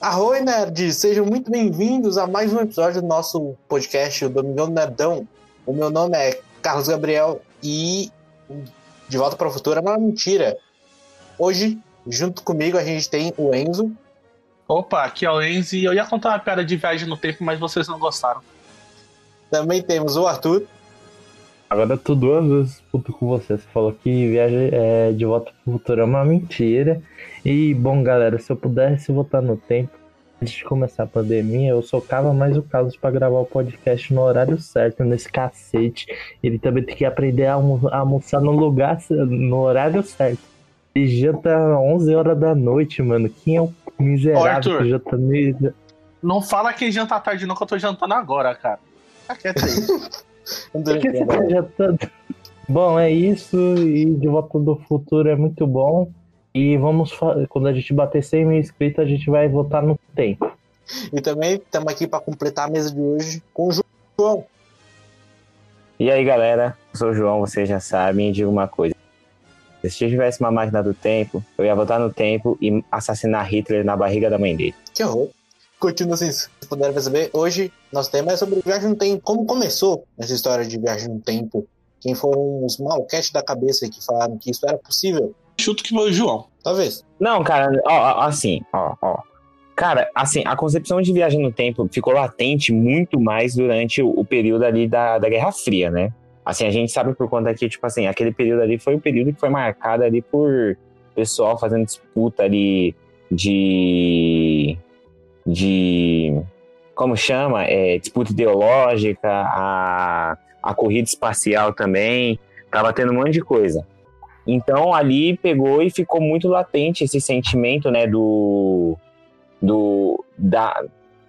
Arroi, nerds! Sejam muito bem-vindos a mais um episódio do nosso podcast, o Domingão do Nerdão. O meu nome é Carlos Gabriel e De Volta para o Futuro é uma mentira. Hoje, junto comigo, a gente tem o Enzo. Opa, aqui é o Enzo e eu ia contar uma piada de viagem no tempo, mas vocês não gostaram. Também temos o Arthur. Agora eu tô duas vezes puto com você. Você falou que viagem é, de volta pro futuro é uma mentira. E, bom, galera, se eu pudesse voltar no tempo, antes de começar a pandemia, eu socava mais o Carlos para gravar o podcast no horário certo, nesse cacete. Ele também tem que aprender a almoçar no lugar, no horário certo. E janta 11 horas da noite, mano. Quem é o miserável Arthur, que janta meio... Não fala que janta tarde não, que eu tô jantando agora, cara. Tá quieto aí. Por que você tá jantando? Bom, é isso. E De Volta do Futuro é muito bom. E vamos, quando a gente bater 100 mil inscritos, a gente vai votar no tempo. E também estamos aqui para completar a mesa de hoje com o João. E aí, galera, eu sou o João, vocês já sabem, digo uma coisa. Se eu tivesse uma máquina do tempo, eu ia voltar no tempo e assassinar Hitler na barriga da mãe dele. Que horror. Continua assim, se puderem perceber, hoje nosso tema é sobre viagem no tempo. Como começou essa história de viagem no tempo? Quem foram os malquetes da cabeça que falaram que isso era possível? Chuto que foi o João. Talvez. Não, cara, ó, assim, ó, ó. Cara, assim, a concepção de viagem no tempo ficou latente muito mais durante o, período ali da, da Guerra Fria, né? Assim, a gente sabe por conta que, tipo assim, aquele período ali foi o período que foi marcado ali por pessoal fazendo disputa ali de. de. como chama? É, disputa ideológica, a, a corrida espacial também. Tava tendo um monte de coisa. Então ali pegou e ficou muito latente esse sentimento, né, do, do da,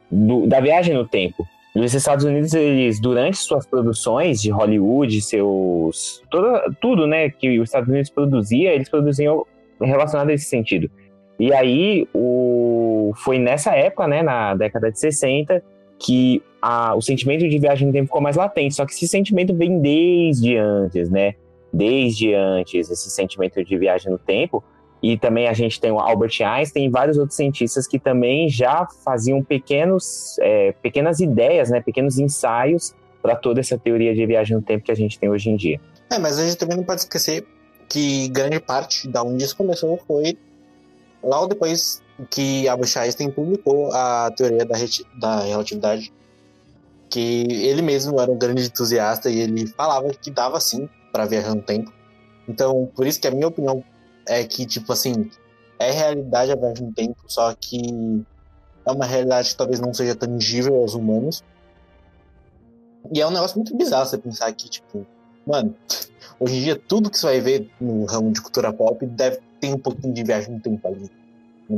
do, da viagem no tempo. Os Estados Unidos, eles, durante suas produções de Hollywood, seus. Toda, tudo né, que os Estados Unidos produzia, eles produziam relacionado a esse sentido. E aí, o, foi nessa época, né, na década de 60, que a, o sentimento de viagem no tempo ficou mais latente. Só que esse sentimento vem desde antes, né? Desde antes, esse sentimento de viagem no tempo. E também a gente tem o Albert Einstein e vários outros cientistas que também já faziam pequenos, é, pequenas ideias, né, pequenos ensaios para toda essa teoria de viagem no tempo que a gente tem hoje em dia. É, mas a gente também não pode esquecer que grande parte da onde isso começou foi logo depois que Albert Einstein publicou a teoria da, da relatividade, que ele mesmo era um grande entusiasta e ele falava que dava sim para viajar no tempo. Então, por isso que a minha opinião é que, tipo assim, é realidade a viagem no tempo, só que é uma realidade que talvez não seja tangível aos humanos. E é um negócio muito bizarro você pensar que, tipo, mano, hoje em dia tudo que você vai ver no ramo de cultura pop deve ter um pouquinho de viagem no tempo ali.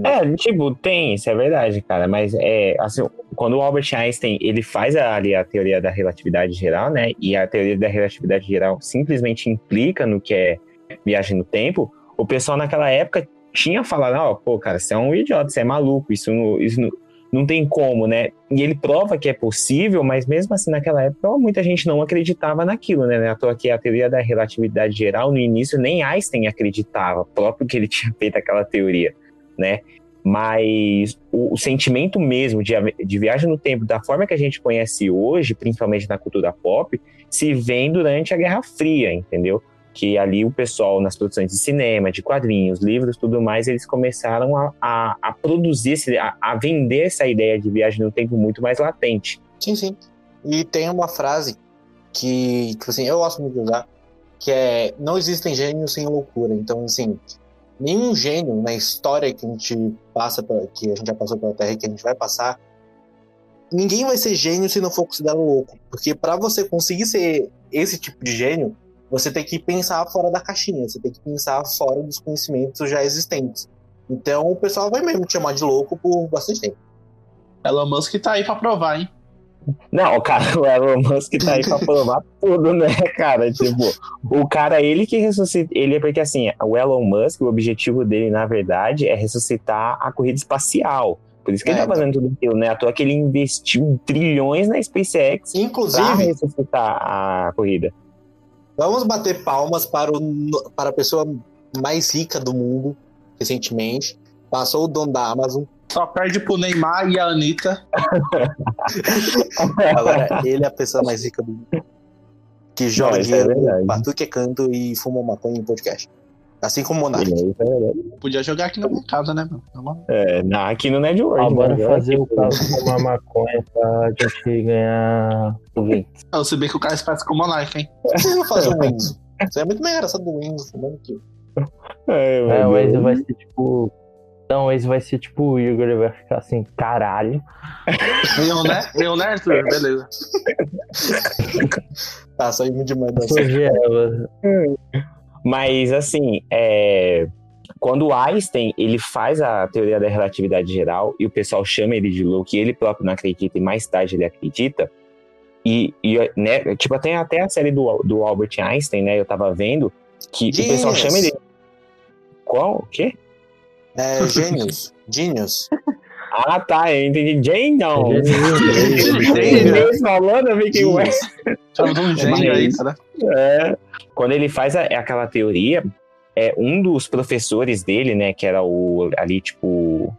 É, tipo, tem, isso é verdade, cara, mas é, assim, quando o Albert Einstein, ele faz ali a teoria da relatividade geral, né, e a teoria da relatividade geral simplesmente implica no que é viagem no tempo, o pessoal naquela época tinha falado, ó, oh, pô, cara, você é um idiota, você é maluco, isso, não, isso não, não tem como, né? E ele prova que é possível, mas mesmo assim, naquela época, muita gente não acreditava naquilo, né? À toa que a teoria da relatividade geral, no início, nem Einstein acreditava, próprio que ele tinha feito aquela teoria, né? Mas o, o sentimento mesmo de, de viagem no tempo, da forma que a gente conhece hoje, principalmente na cultura pop, se vem durante a Guerra Fria, entendeu? que ali o pessoal nas produções de cinema, de quadrinhos, livros, tudo mais, eles começaram a, a, a produzir, a, a, vender essa ideia de viagem no tempo muito mais latente. Sim, sim. E tem uma frase que, tipo assim, eu gosto muito de usar, que é não existem gênios sem loucura. Então, assim, nenhum gênio na história que a gente passa, pra, que a gente já passou pela Terra e que a gente vai passar, ninguém vai ser gênio se não for considerado louco. Porque para você conseguir ser esse tipo de gênio, você tem que pensar fora da caixinha, você tem que pensar fora dos conhecimentos já existentes. Então o pessoal vai mesmo te chamar de louco por bastante tempo. Elon Musk tá aí pra provar, hein? Não, o cara, o Elon Musk tá aí pra provar tudo, né, cara? Tipo, o cara, ele que ressuscita. Ele é porque assim, o Elon Musk, o objetivo dele, na verdade, é ressuscitar a corrida espacial. Por isso que É, ele tá então. fazendo tudo aquilo, né? À toa que ele investiu trilhões na SpaceX pra Inclusive, ressuscitar a corrida. vamos bater palmas para, o, para a pessoa mais rica do mundo, recentemente. Passou o dono da Amazon. Só perde pro Neymar e a Anitta. Agora, ele é a pessoa mais rica do mundo. Que joga é dinheiro é canto e fuma maconha em podcast. Assim como o Monark. É. Podia jogar aqui na minha casa, né, mano? É, na- aqui no Network. Ah, bora né? fazer o caso com uma maconha pra gente ganhar ouvintes. Eu sei bem que o cara se parece com o Monark, hein? Por que vocês não fazem o Enzo? Isso é muito mais engraçado do Enzo fumando que eu. É, É, o Enzo vai ser tipo. Não, o Enzo vai ser tipo o Igor, ele vai ficar assim, caralho. Eu, né? Eu, né, Arthur? Beleza. Tá, saímos demais da ela. Mas, assim, é, quando o Einstein ele faz a teoria da relatividade geral e o pessoal chama ele de louco e ele próprio não acredita e mais tarde ele acredita, e, e, né, tipo, tem até a série do, do Albert Einstein, né, eu tava vendo, que o pessoal chama ele... Qual? O quê? É, Genius. Genius. Ah, tá, eu entendi. Jane, não. Gênio. Inglês falando, eu fiquei, ué. Genius. Chama de um gênio aí, cara. É. Quando ele faz a- aquela teoria, é um dos professores dele, né, que era o ali tipo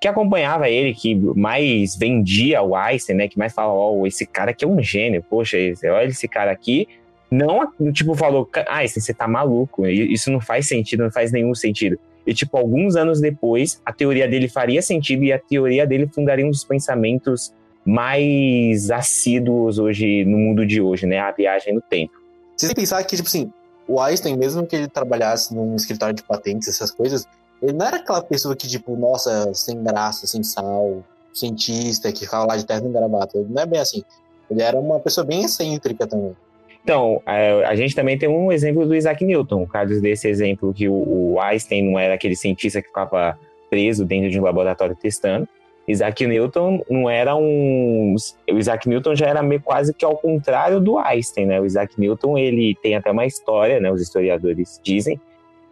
que acompanhava ele, que mais vendia o Einstein, né, que mais falava, ó, esse cara aqui é um gênio, poxa, esse, olha esse cara aqui, não, tipo, falou, "Ca- Einstein, você tá maluco, isso não faz sentido, não faz nenhum sentido. E, tipo, alguns anos depois, a teoria dele faria sentido e a teoria dele fundaria um dos pensamentos mais assíduos hoje, no mundo de hoje, né, a viagem no tempo. Vocês pensar que, tipo assim, o Einstein, mesmo que ele trabalhasse num escritório de patentes, essas coisas, ele não era aquela pessoa que, tipo, nossa, sem graça, sem sal, cientista, que ficava lá de terno e gravata. Não é bem assim. Ele era uma pessoa bem excêntrica também. Então, é, a gente também tem um exemplo do Isaac Newton, caso desse exemplo que o, o Einstein não era aquele cientista que ficava preso dentro de um laboratório testando. Isaac Newton não era um. O Isaac Newton já era meio quase que ao contrário do Einstein, né? O Isaac Newton ele tem até uma história, né? Os historiadores dizem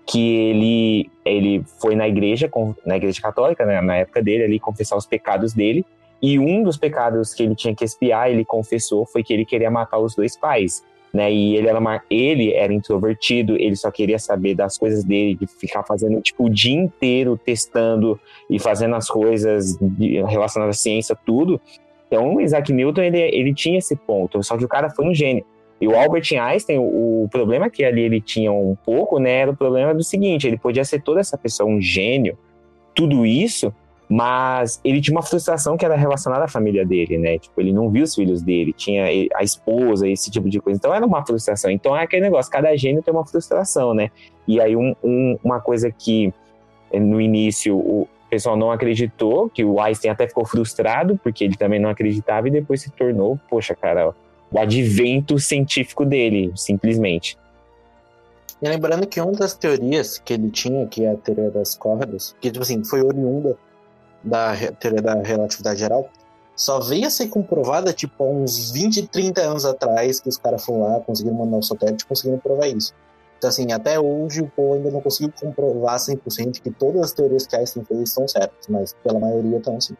que ele ele foi na igreja na igreja católica, né? Na época dele ali confessar os pecados dele e um dos pecados que ele tinha que expiar, ele confessou, foi que ele queria matar os dois pais né? E ele era, uma, ele era introvertido, ele só queria saber das coisas dele, de ficar fazendo tipo o dia inteiro testando e fazendo as coisas relacionadas à ciência, tudo. Então, o Isaac Newton, ele, ele tinha esse ponto, só que o cara foi um gênio. E o Albert Einstein, o, o problema que ali ele tinha um pouco, né, era o problema do seguinte, ele podia ser toda essa pessoa um gênio, tudo isso, mas ele tinha uma frustração que era relacionada à família dele, né? Tipo, ele não viu os filhos dele, tinha a esposa, esse tipo de coisa. Então era uma frustração. Então é aquele negócio, cada gênio tem uma frustração, né? E aí um- um- uma coisa que eh, no início o pessoal não acreditou, que o Einstein até ficou frustrado, porque ele também não acreditava, e depois se tornou, poxa, cara, o advento científico dele, simplesmente. E lembrando que uma das teorias que ele tinha, que é a teoria das cordas, que tipo assim, foi oriunda da teoria da relatividade geral, só veio a ser comprovada tipo uns 20, 30 anos atrás, que os caras foram lá, conseguiram mandar um satélite e conseguiram provar isso. Então assim, até hoje o povo ainda não conseguiu comprovar 100% que todas as teorias que Einstein fez estão certas, mas pela maioria estão sim.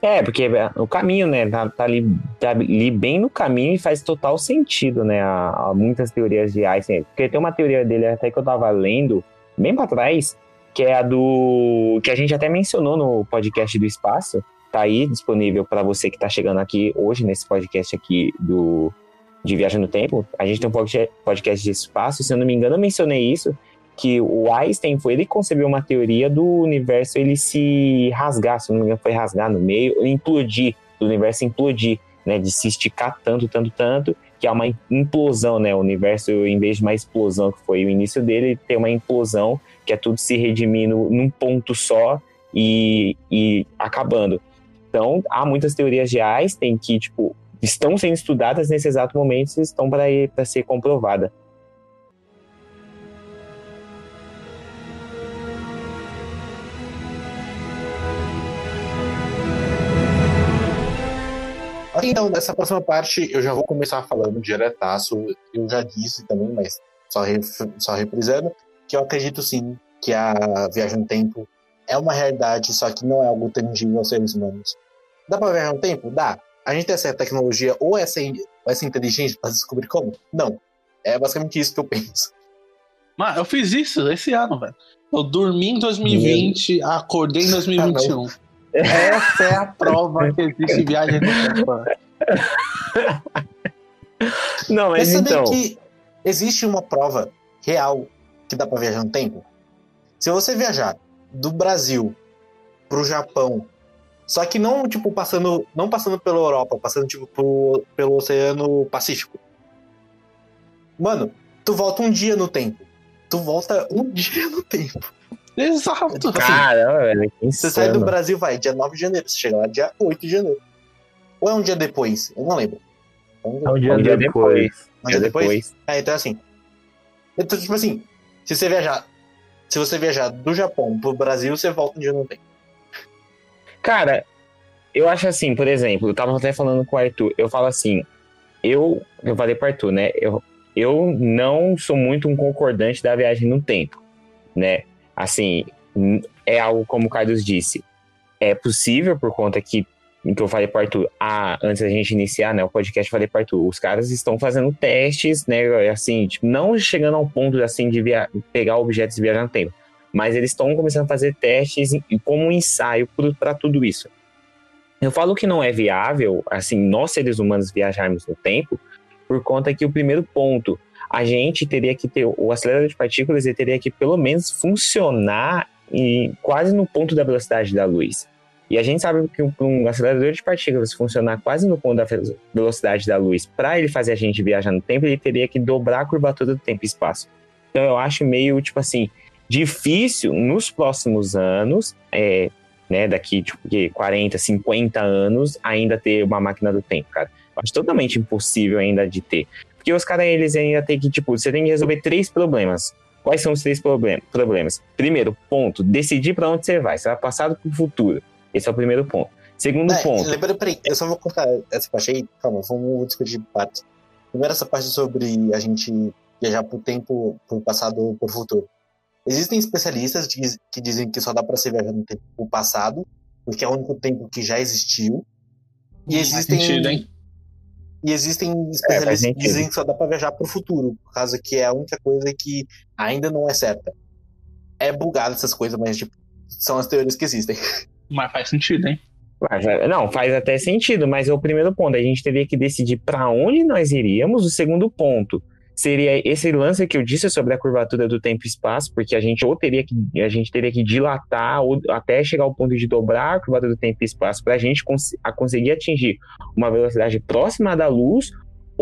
É, porque é o caminho, né? Tá, tá ali, tá ali bem no caminho e faz total sentido, né? A, muitas teorias de Einstein. Porque tem uma teoria dele até que eu tava lendo, bem pra trás, que é a do. que a gente até mencionou no podcast do espaço. Tá aí disponível para você que tá chegando aqui hoje, nesse podcast aqui do de Viagem no Tempo. A gente tem um podca- podcast de espaço, se eu não me engano, eu mencionei isso. Que o Einstein foi ele que concebeu uma teoria do universo ele se rasgar, se não me engano, foi rasgar no meio, implodir, do universo implodir, né? De se esticar tanto, tanto, tanto, que há uma implosão, né? O universo, em vez de uma explosão que foi o início dele, tem uma implosão, que é tudo se redimindo num ponto só e, e acabando. Então, há muitas teorias de Einstein que, tipo, estão sendo estudadas nesse exato momento e estão para ser comprovada. Ok, Então, nessa próxima parte, eu já vou começar falando diretaço. Eu já disse também, mas só, ref, só reprisando, que eu acredito sim que a viagem no tempo é uma realidade, só que não é algo tangível aos seres humanos. Dá pra viajar no tempo? Dá. A gente tem essa tecnologia ou essa, essa inteligência para descobrir como? Não. É basicamente isso que eu penso. Mano, eu fiz isso esse ano, velho. Eu dormi em 2020, acordei em 2021. Essa é a prova que existe viagem no tempo. Não, mas Mas sabia então. que existe uma prova real que dá pra viajar no tempo? Se você viajar do Brasil pro Japão, só que não tipo passando, não passando pela Europa, passando tipo pro, pelo Oceano Pacífico. Mano, tu volta um dia no tempo. Tu volta um dia no tempo. Exato. Tipo assim, Caramba, velho. que Você sai do. Brasil, vai, dia 9 de janeiro. Você chega lá dia 8 de janeiro. Ou é um dia depois? Eu não lembro. É um dia, É um dia, Um dia depois. depois. um dia depois? depois. É, então é assim. Então, tipo assim, se você viajar. Se você viajar do Japão pro Brasil, você volta um dia no tempo. Cara, eu acho assim, por exemplo, eu tava até falando com o Arthur, eu falo assim, eu, eu falei pro Arthur, né, eu, eu não sou muito um concordante da viagem no tempo, né, assim, é algo como o Carlos disse, é possível por conta que, que eu falei pro Arthur, ah, antes da gente iniciar, né, o podcast, eu falei Arthur, os caras estão fazendo testes, né, assim, tipo, não chegando ao ponto, assim, de via pegar objetos e viajar no tempo, mas eles estão começando a fazer testes como um ensaio para tudo isso. Eu falo que não é viável, assim, nós seres humanos viajarmos no tempo, por conta que o primeiro ponto, a gente teria que ter, o acelerador de partículas ele teria que pelo menos funcionar em, quase no ponto da velocidade da luz. E a gente sabe que para um acelerador de partículas funcionar quase no ponto da ve- velocidade da luz, para ele fazer a gente viajar no tempo, ele teria que dobrar a curvatura do tempo e espaço. Então eu acho meio, tipo assim, difícil nos próximos anos, é, né, daqui tipo, que 40, 50 anos, ainda ter uma máquina do tempo, cara. Eu acho totalmente impossível ainda de ter. Porque os caras, eles ainda tem que, tipo, você tem que resolver três problemas. Quais são os três problem- problemas? Primeiro ponto, decidir para onde você vai. Você vai passado para o futuro. Esse é o primeiro ponto. Segundo É, ponto. lembra, peraí, eu só vou contar essa parte aí. Calma, vamos discutir partes. Primeiro, essa parte sobre a gente viajar pro tempo, pro passado ou pro futuro. Existem especialistas que diz- que dizem que só dá pra se viajar no tempo pro passado, porque é o único tempo que já existiu. E Faz existem, sentido, hein? e existem faz especialistas que sentido. dizem que só dá pra viajar pro futuro, por causa que é a única coisa que ainda não é certa. É bugado essas coisas, mas tipo, são as teorias que existem. Mas faz sentido, hein? É, Não, faz até sentido, mas é o primeiro ponto. A gente teria que decidir para onde nós iríamos. O segundo ponto seria esse lance que eu disse sobre a curvatura do tempo e espaço, porque a gente ou teria que a gente teria que dilatar ou até chegar ao ponto de dobrar a curvatura do tempo e espaço para a gente cons a conseguir atingir uma velocidade próxima da luz.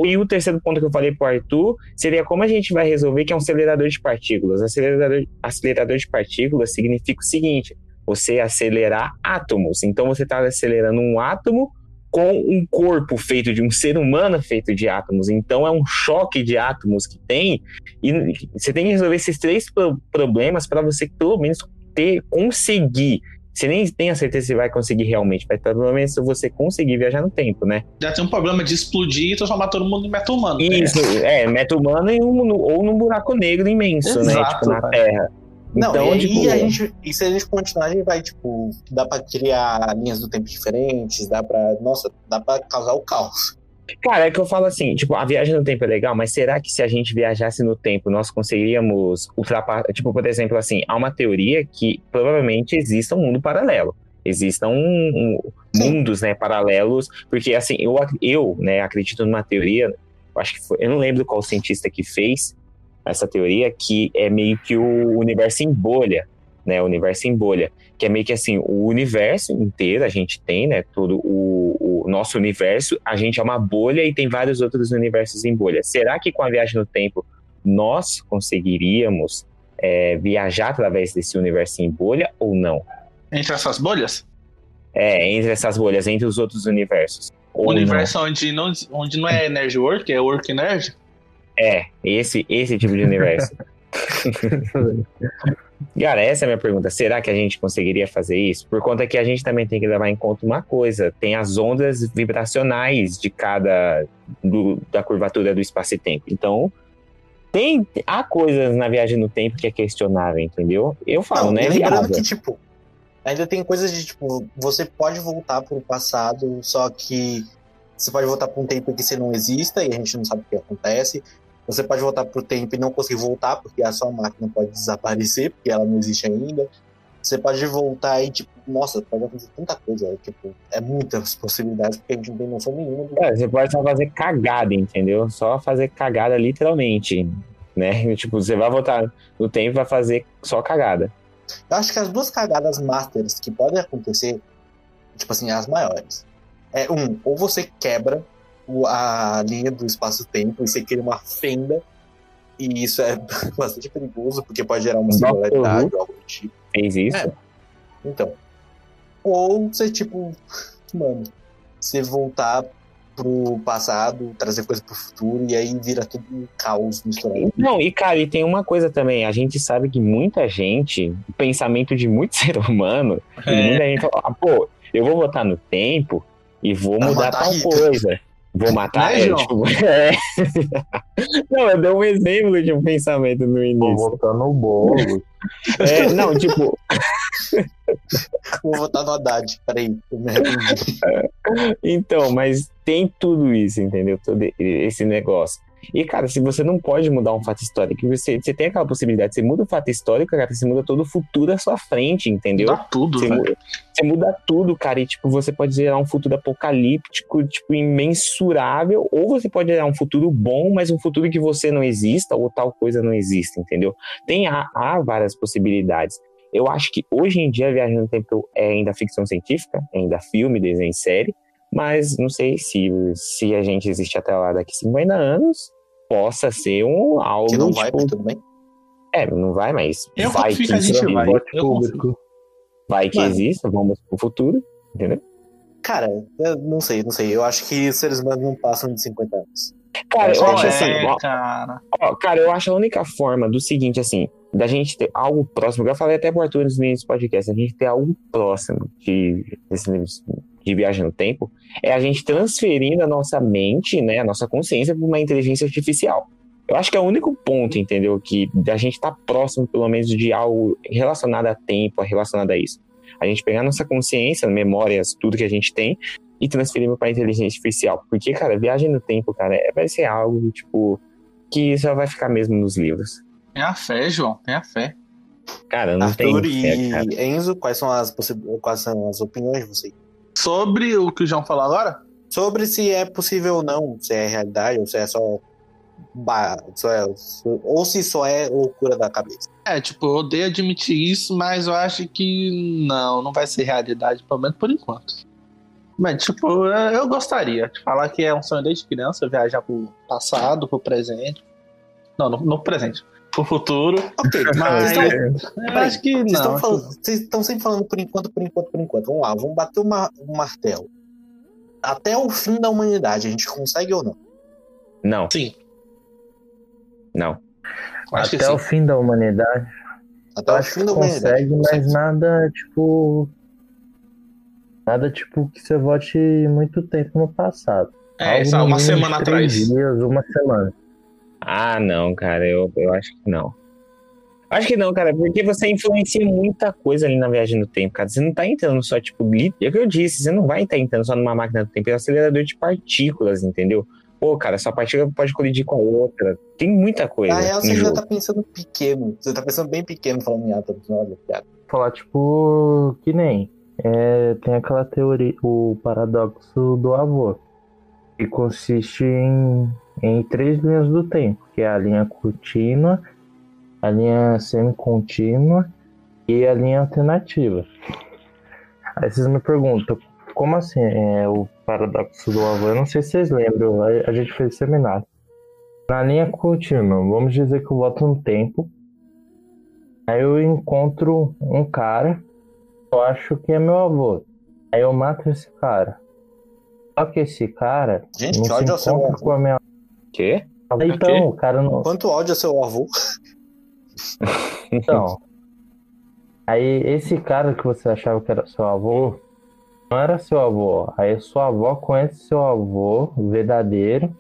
E o terceiro ponto que eu falei para o Arthur seria como a gente vai resolver que é um acelerador de partículas. Acelerador, acelerador de partículas significa o seguinte: você acelerar átomos. Então você está acelerando um átomo com um corpo feito de um ser humano feito de átomos. Então é um choque de átomos que tem e você tem que resolver esses três pro- problemas para você pelo menos ter conseguir. Você nem tem a certeza se vai conseguir realmente, mas pelo menos você conseguir viajar no tempo, né? Já tem um problema de explodir e transformar todo mundo em meta humano. Isso, é, meta humano um- ou num buraco negro imenso, né? Exato, Tipo, na cara. Terra. Não, então, e, tipo, a gente, e se a gente continuar, a gente vai, tipo, dá pra criar linhas do tempo diferentes, dá pra. Nossa, dá pra causar o caos. Cara, é que eu falo assim, tipo, a viagem no tempo é legal, mas será que se a gente viajasse no tempo, nós conseguiríamos ultrapassar, tipo, por exemplo, assim, há uma teoria que provavelmente exista um mundo paralelo. Existam um- um- mundos, né, paralelos, porque assim, eu, eu, né, acredito numa teoria, acho que foi, eu não lembro qual cientista que fez essa teoria, que é meio que o universo em bolha, né, o universo em bolha, que é meio que assim, o universo inteiro a gente tem, né, todo o, o nosso universo, a gente é uma bolha e tem vários outros universos em bolha. Será que com a viagem no tempo nós conseguiríamos é, viajar através desse universo em bolha ou não? Entre essas bolhas, É, entre essas bolhas, entre os outros universos. O universo onde não, onde não é Nerd Work, é Work Nerd. É, esse, esse tipo de universo. Cara, essa é a minha pergunta. Será que a gente conseguiria fazer isso? Por conta que a gente também tem que levar em conta uma coisa: tem as ondas vibracionais de cada. Do, da curvatura do espaço e tempo. Então, tem, há coisas na viagem no tempo que é questionável, entendeu? Eu falo, Não, né? lembrando que, tipo, ainda tem coisas de, tipo, você pode voltar pro passado, só que você pode voltar para um tempo em que você não exista e a gente não sabe o que acontece. Você pode voltar pro tempo e não conseguir voltar, porque a sua máquina pode desaparecer, porque ela não existe ainda. Você pode voltar e, tipo, nossa, pode acontecer tanta coisa. É, tipo, é muitas possibilidades, porque a gente não tem noção nenhuma. É, você pode só fazer cagada, entendeu? Só fazer cagada literalmente, né? Tipo, você vai voltar no tempo e vai fazer só cagada. Eu acho que as duas cagadas masters que podem acontecer, tipo assim, as maiores. É um, ou você quebra a linha do espaço-tempo e você cria uma fenda, e isso é bastante perigoso, porque pode gerar uma singularidade ou algo do tipo. Fez isso? É. Então. Ou você, tipo, mano, você voltar pro passado, trazer coisa pro futuro, e aí vira tudo um caos misturado. Não, e cara, e tem uma coisa também, a gente sabe que muita gente, o pensamento de muito ser humano, é. e muita gente fala, ah, pô, eu vou voltar no tempo e vou mudar tal coisa. Vou matar né, é, tipo, é. Não, eu dei um exemplo de um pensamento no início. Vou votar no bolo. É, não, tipo. Vou votar no Haddad, peraí, eu arrependi. Então, mas tem tudo isso, entendeu? Todo esse negócio. E, cara, se você não pode mudar um fato histórico, você, você tem aquela possibilidade, você muda o fato histórico, cara, você muda todo o futuro à sua frente, entendeu? Muda tudo, você velho. muda, você muda tudo, cara, e, tipo, você pode gerar um futuro apocalíptico, tipo, imensurável, ou você pode gerar um futuro bom, mas um futuro que você não exista, ou tal coisa não exista, entendeu? Tem, há, há várias possibilidades. Eu acho que hoje em dia a Viagem no Tempo é ainda ficção científica, é ainda filme, desenho e série, mas não sei se, se a gente existe até lá daqui 50 anos, possa ser um algo. Que não tipo, vai, mas tudo bem. É, não vai, mas Eu vai que que a gente existe, vai. Público. vai que Mano. exista, vamos pro futuro, entendeu? Cara, eu não sei, não sei. Eu acho que os seres humanos não passam de 50 anos. Cara, eu acho é, assim, ó, cara. ó, cara, eu acho a única forma do seguinte, assim, da gente ter algo próximo, que eu falei até pro Arthur nos meus podcasts, a gente ter algo próximo de, desse negócio de viagem no tempo, é a gente transferindo a nossa mente, né, a nossa consciência para uma inteligência artificial. Eu acho que é o único ponto, entendeu? Que a gente tá próximo, pelo menos, de algo relacionado a tempo, relacionado a isso. A gente pegar nossa consciência, memórias, tudo que a gente tem, e transferir para inteligência artificial. Porque, cara, viagem no tempo, cara, é- vai ser algo, tipo, que só vai ficar mesmo nos livros. Tem a fé, João. Tem a fé. Cara, não tem Arthur fé, e cara. Enzo, quais são as possi- quais são as opiniões de vocês? Sobre o que o João falou agora? Sobre se é possível ou não, se é realidade ou se é só. só é- ou se só é loucura da cabeça. É, tipo, eu odeio admitir isso, mas eu acho que não, não vai ser realidade, pelo menos por enquanto. Mas, tipo, eu eu gostaria de falar que é um sonho desde criança viajar pro passado, pro presente. Não, no, no presente. Pro futuro. Ok, Mas vocês eu estão- acho que Vocês não. estão falando- vocês estão sempre falando por enquanto, por enquanto, por enquanto. Vamos lá, vamos bater uma, um martelo. Até o fim da humanidade, a gente consegue ou não? Não, Sim, não. acho Até sim. o fim da humanidade. Até o acho fim que da humanidade. consegue, mas nada, tipo. Nada, tipo, que você volte muito tempo no passado. É, Algo uma semana três atrás. dias, uma semana. Ah, não, cara, eu, eu acho que não. Acho que não, cara, porque você influencia muita coisa ali na viagem no tempo, cara. Você não tá entrando só, tipo, é o que eu disse, você não vai estar entrando só numa máquina do tempo, é um acelerador de partículas, entendeu? Pô, cara, sua partícula pode colidir com a outra. Tem muita coisa Na real, você jogo. tá pensando pequeno. Você tá pensando bem pequeno falando em átomos. Olha, cara. Falar, tipo, que nem. é, tem aquela teoria, o paradoxo do avô, que consiste em, em três linhas do tempo, que é a linha contínua, a linha semicontínua e a linha alternativa. Aí vocês me perguntam, como assim é o paradoxo do avô? Eu não sei se vocês lembram, a, gente fez seminário. Na linha contínua, vamos dizer que eu volto no tempo, Aí eu encontro um cara, eu acho que é meu avô. Aí eu mato esse cara. Só que esse cara Gente, não que se encontra com a minha Quê? Então, o cara não. Quanto ódio ao seu avô? Então, Aí esse cara que você achava que era seu avô, não era seu avô. Aí sua avó conhece seu avô verdadeiro,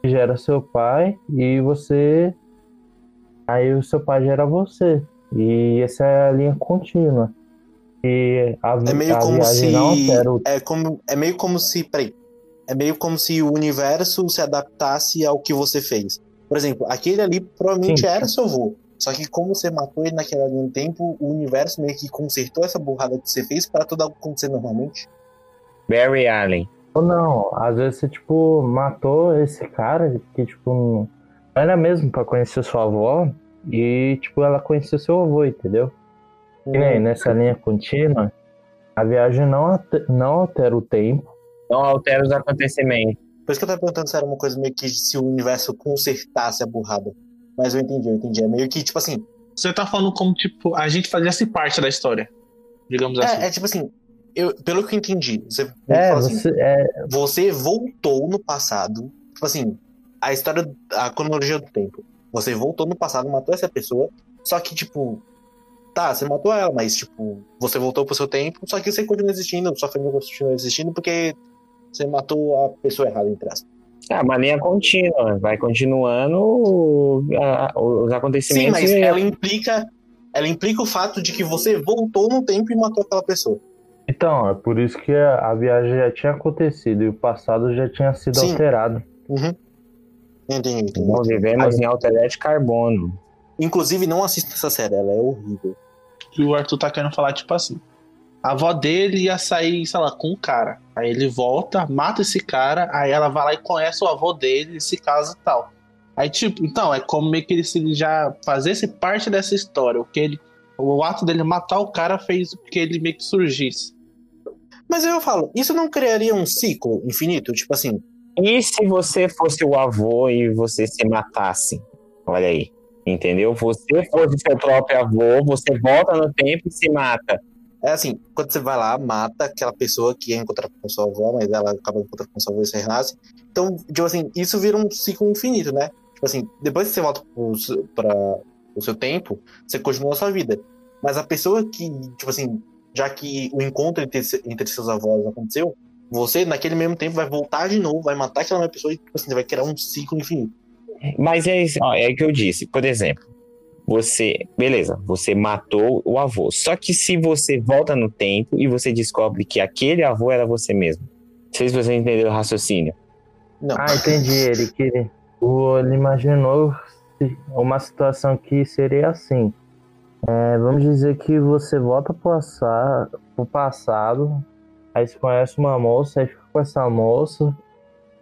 que já era seu pai, e você. Aí o seu pai já era você. E essa é a linha contínua. E a, É meio a como se. o É, como, é meio como se. Peraí. É meio como se o universo se adaptasse ao que você fez. Por exemplo, aquele ali provavelmente Sim. era seu avô. Só que como você matou ele naquele linha do tempo, o universo meio que consertou essa burrada que você fez para tudo acontecer normalmente. Barry Allen. Ou não, às vezes você, tipo, matou esse cara que, tipo, não era mesmo pra conhecer sua avó e, tipo, ela conheceu seu avô, entendeu? E nem nessa linha contínua, a viagem não, não altera o tempo. Não altera os acontecimentos. Por isso que eu tava perguntando se era uma coisa meio que se o universo consertasse a burrada. Mas eu entendi, eu entendi. É meio que, tipo assim. Você tá falando como, tipo, a gente fazia parte da história. Digamos assim. É, é tipo assim. Eu, pelo que eu entendi, você É, assim, você, é, você voltou no passado. Tipo assim, a história, a cronologia do tempo. Você voltou no passado, matou essa pessoa. Só que, tipo, tá, você matou ela, mas, tipo, você voltou pro seu tempo. Só que você continua existindo, sua família continua existindo porque você matou a pessoa errada, entre aspas. É uma linha contínua. Vai continuando a- a- os Sim, acontecimentos. mas e- ela implica. Ela implica o fato de que você voltou no tempo e matou aquela pessoa. então, é por isso que a, a viagem já tinha acontecido e o passado já tinha sido Sim. alterado. Uhum. Entendi, entendi. Nós vivemos em altered de carbono. Inclusive, não assista essa série, ela é horrível. E o Arthur tá querendo falar, tipo assim. A avó dele ia sair, sei lá, com um cara. Aí ele volta, mata esse cara, aí ela vai lá e conhece o avô dele, se casa e tal. Aí, tipo, então, é como meio que ele se já fazesse parte dessa história. O que ele. O ato dele matar o cara fez com que ele meio que surgisse. Mas eu falo, isso não criaria um ciclo infinito? Tipo assim, E se você fosse o avô e você se matasse? Olha aí. Entendeu? Você fosse seu próprio avô, você volta no tempo e se mata. É assim, quando você vai lá, mata aquela pessoa que ia encontrar com sua avó, mas ela acaba encontrando com sua avó e você renasce. Então, tipo assim, isso vira um ciclo infinito, né? Tipo assim, depois que você volta pra o seu tempo, você continua a sua vida. Mas a pessoa que, tipo assim, já que o encontro entre, entre seus avós aconteceu, você, naquele mesmo tempo, vai voltar de novo, vai matar aquela mesma pessoa e, tipo assim, vai criar um ciclo infinito. Mas é ó, é o que eu disse. Por exemplo, você, beleza, você matou o avô. Só que se você volta no tempo e você descobre que aquele avô era você mesmo. Não sei se você entendeu o raciocínio. Não. Ah, entendi. Ele que o- ele imaginou uma situação que seria assim. É, vamos dizer que você volta pro passado, pro passado, aí você conhece uma moça, aí fica com essa moça,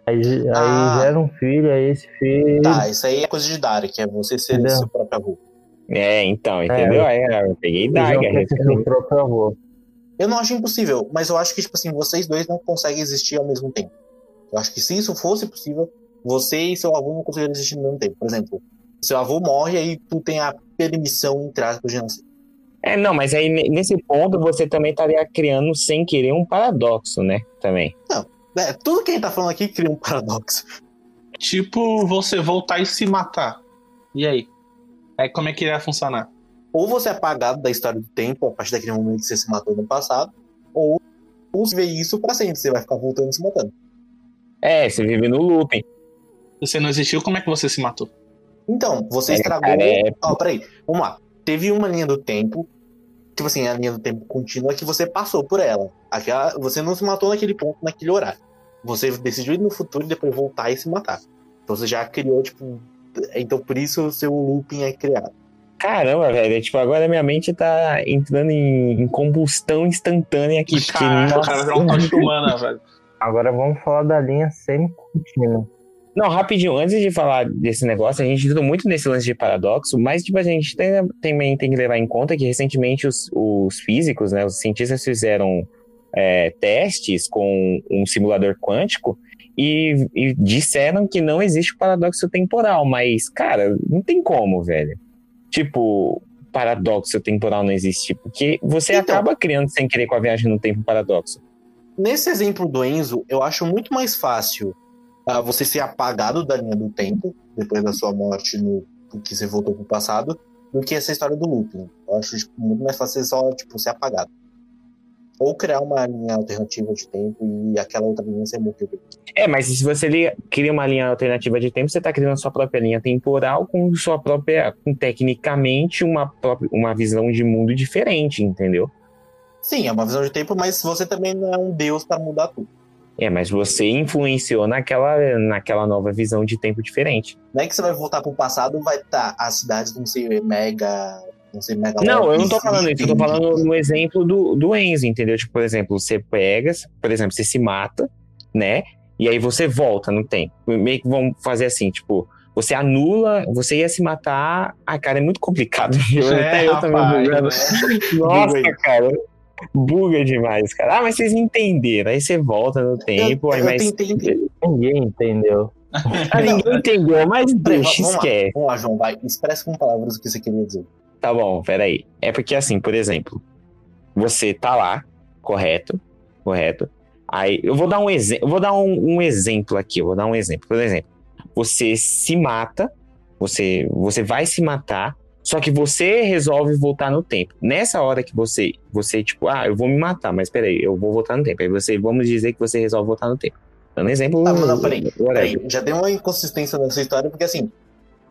aí, Ah. aí gera um filho, aí esse filho. Tá, isso aí é coisa de Dark, é você ser Entendeu? seu próprio avô. É, então, entendeu? Aí eu peguei eles Daga. próprio avô. Eu não acho impossível, mas eu acho que, tipo assim, vocês dois não conseguem existir ao mesmo tempo. Eu acho que se isso fosse possível, você e seu avô não conseguiriam existir ao mesmo tempo. Por exemplo, seu avô morre aí tu tem a permissão, entre aspas, de nascer. É, não, mas aí ne- nesse ponto você também estaria criando sem querer um paradoxo, né? Também. É, tudo que a gente tá falando aqui cria um paradoxo. Tipo, você voltar e se matar. E aí? Aí como é que ia funcionar? Ou você é apagado da história do tempo, a partir daquele momento que você se matou no passado, ou você vê isso pra sempre, você vai ficar voltando e se matando. É, você vive no looping. Se você não existiu, como é que você se matou? Então, você É, estragou. cara, é- Ó, peraí, vamos lá. Teve uma linha do tempo, tipo assim, a linha do tempo contínua que você passou por ela. Aquela, você não se matou naquele ponto, naquele horário. Você decidiu ir no futuro e depois voltar e se matar. Então você já criou, tipo. Então por isso o seu looping é criado. Caramba, velho. Tipo, agora minha mente tá entrando em, em combustão instantânea aqui. porque, Caraca, o cara um nossa. tocha humana, velho. Agora vamos falar da linha semi-contínua. Não, rapidinho, antes de falar desse negócio, a gente entrou muito nesse lance de paradoxo, mas tipo, a gente tem- também tem que levar em conta que recentemente os, os físicos, né, os cientistas fizeram é, testes com um simulador quântico e, e disseram que não existe paradoxo temporal, mas, cara, não tem como, velho. Tipo, paradoxo temporal não existe, porque você Então. acaba criando sem querer com a viagem no tempo paradoxo. Nesse exemplo do Enzo, eu acho muito mais fácil ah, você ser apagado da linha do tempo, depois da sua morte no que você voltou pro passado, do que essa história do looping. Eu acho tipo, muito mais fácil só tipo, ser apagado. Ou criar uma linha alternativa de tempo e aquela outra linha ser múltipla. É, mas se você cria uma linha alternativa de tempo, você está criando sua própria linha temporal com sua própria, com tecnicamente uma, própria, uma visão de mundo diferente, entendeu? Sim, é uma visão de tempo, mas você também não é um deus para mudar tudo. É, mas você influenciou naquela, naquela nova visão de tempo diferente. Não é que você vai voltar pro passado vai estar as cidades vão ser mega. Não, eu não tô falando isso, eu tô falando no exemplo do, do Enzo, entendeu? Tipo, por exemplo, você pega, por exemplo, você se mata, né? E aí você volta no tempo. Meio que vão fazer assim, tipo, você anula, você ia se matar. Ah, cara, é muito complicado. Eu, até eu também rapaz, bugando. né? Nossa, Buga cara. Buga demais, cara. Ah, mas vocês entenderam. Aí você volta no tempo, eu, aí eu mas. tentei. Ninguém entendeu. Ah, ninguém entendeu, mas deixa, esquece. vamos lá, João, vai. Expressa com palavras o que você queria dizer. Tá bom, peraí. É porque assim, por exemplo, você tá lá, correto? Correto. Aí eu vou dar um exemplo. Eu vou dar um, um exemplo aqui. Eu vou dar um exemplo. Por exemplo, você se mata, você, você vai se matar, só que você resolve voltar no tempo. Nessa hora que você, você, tipo, ah, eu vou me matar, mas peraí, eu vou voltar no tempo. Aí você, vamos dizer que você resolve voltar no tempo. Dando exemplo. Ah, mas não, peraí. Peraí, já tem uma inconsistência nessa história, porque assim,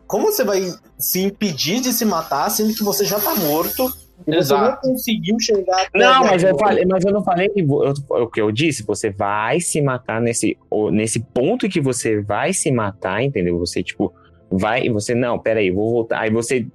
como você vai se impedir de se matar, sendo que você já tá morto e você não conseguiu chegar até Não, mas eu, falei, mas eu não falei que o que eu disse. Você vai se matar nesse, nesse ponto que você vai se matar, entendeu? Você, tipo, vai e você, não, peraí, vou voltar. Aí você,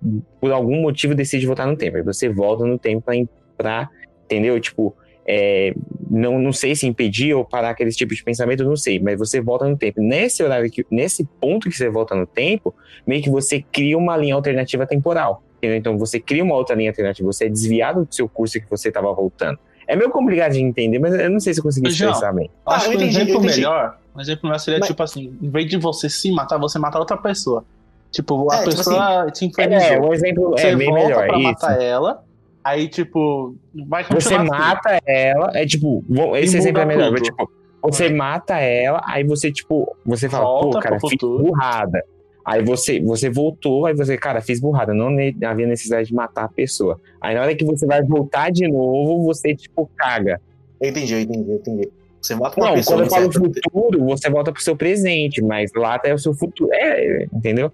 por algum motivo, decide voltar no tempo. Aí você volta no tempo pra, pra entendeu? Tipo, é, não, não sei se impedir ou parar aqueles tipos de pensamento, não sei, mas você volta no tempo. Nesse horário, que, nesse ponto que você volta no tempo, meio que você cria uma linha alternativa temporal. entendeu? Então você cria uma outra linha alternativa, você é desviado do seu curso que você estava voltando. É meio complicado de entender, mas eu não sei se eu consegui expressar bem. Eu Acho Ah, eu que um exemplo melhor, um exemplo melhor seria Mas- tipo assim, em vez de você se matar, você matar outra pessoa. Tipo, a É, tipo pessoa te infernizou. É, um exemplo você é bem volta melhor. pra Isso. matar ela, aí tipo, vai Você continuar assim. mata ela, é tipo, esse muda exemplo é melhor. tudo. Tipo, você mata ela, aí você, tipo, você fala, Volta pô, cara, fiz burrada. Aí você, você voltou, aí você, cara, fiz burrada, não ne- havia necessidade de matar a pessoa. Aí na hora que você vai voltar de novo, você, tipo, caga. Eu entendi, eu entendi, eu entendi. Você mata uma Não, pessoa, quando eu você falo futuro, você volta pro seu presente, mas lá tá o seu futuro. É, entendeu?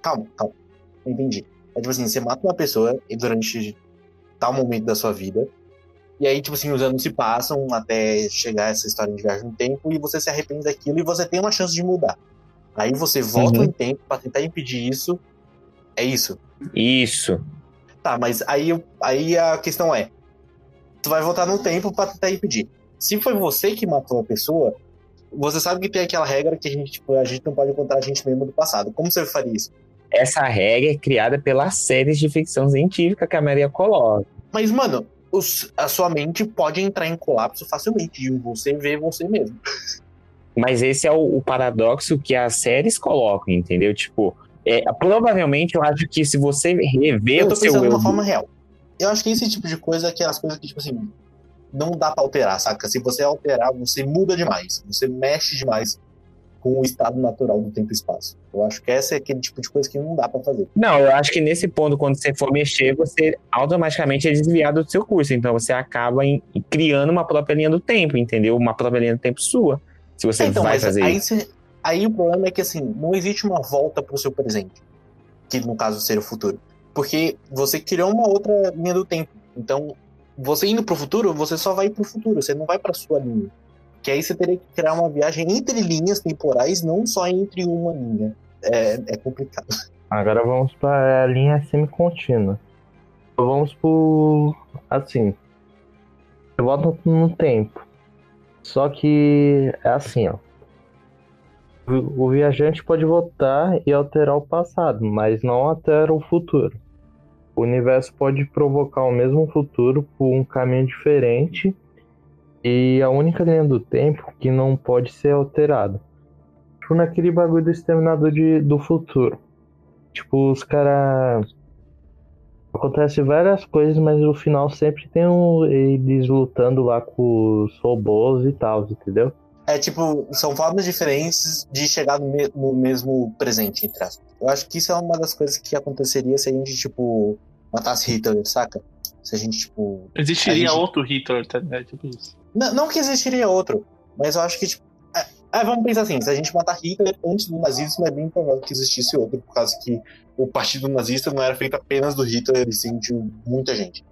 Calma, calma. Eu entendi. É tipo assim, você mata uma pessoa e durante tal momento da sua vida. E aí, tipo assim, os anos se passam até chegar essa história de viagem no tempo e você se arrepende daquilo e você tem uma chance de mudar. Aí você volta Uhum. no tempo pra tentar impedir isso. É isso. Isso. Tá, mas aí, aí a questão é: tu vai voltar no tempo pra tentar impedir. Se foi você que matou a pessoa, você sabe que tem aquela regra que a gente, tipo, a gente não pode encontrar a gente mesmo do passado. Como você faria isso? Essa regra é criada pelas séries de ficção científica que a Maria coloca. Mas, mano, os- a sua mente pode entrar em colapso facilmente e você vê você mesmo. Mas esse é o, o paradoxo que as séries colocam, entendeu? Tipo, é, provavelmente eu acho que se você rever Eu o tô seu pensando de eu. uma forma real. Eu acho que esse tipo de coisa é aquelas coisas que, tipo assim, não dá pra alterar, saca? Se você alterar, você muda demais. Você mexe demais com o estado natural do tempo e espaço. Eu acho que essa é aquele tipo de coisa que não dá pra fazer. Não, eu acho que nesse ponto, quando você for mexer, você automaticamente é desviado do seu curso. Então você acaba em- criando uma própria linha do tempo, entendeu? Uma própria linha do tempo sua. Se você então, vai fazer aí, isso. você- aí o problema é que assim, não existe uma volta pro seu presente. Que no caso seria o futuro. Porque você criou uma outra linha do tempo. Então, você indo pro futuro, você só vai pro futuro, você não vai pra sua linha. Que aí você teria que criar uma viagem entre linhas temporais, não só entre uma linha. É, é complicado. Agora vamos para a linha semi-contínua. Vamos por. Assim. Você volta no tempo. Só que é assim, ó. O viajante pode voltar e alterar o passado, mas não altera o futuro. O universo pode provocar o mesmo futuro por um caminho diferente e a única linha do tempo que não pode ser alterada. Tipo naquele bagulho do exterminador de, do futuro. Tipo, os caras. Acontece várias coisas, mas no final sempre tem um, eles lutando lá com os robôs e tal, entendeu? É tipo, são formas diferentes de chegar no, me- no mesmo presente, entre aspas. Eu acho que isso é uma das coisas que aconteceria se a gente, tipo, matasse Hitler, saca? Se a gente, tipo. Existiria gente- outro Hitler, tá ligado? Tipo isso. Não, não que existiria outro, mas eu acho que, tipo. É, é, vamos pensar assim: se a gente matar Hitler antes do nazismo, é bem provável que existisse outro, por causa que o partido nazista não era feito apenas do Hitler, e sim de muita gente.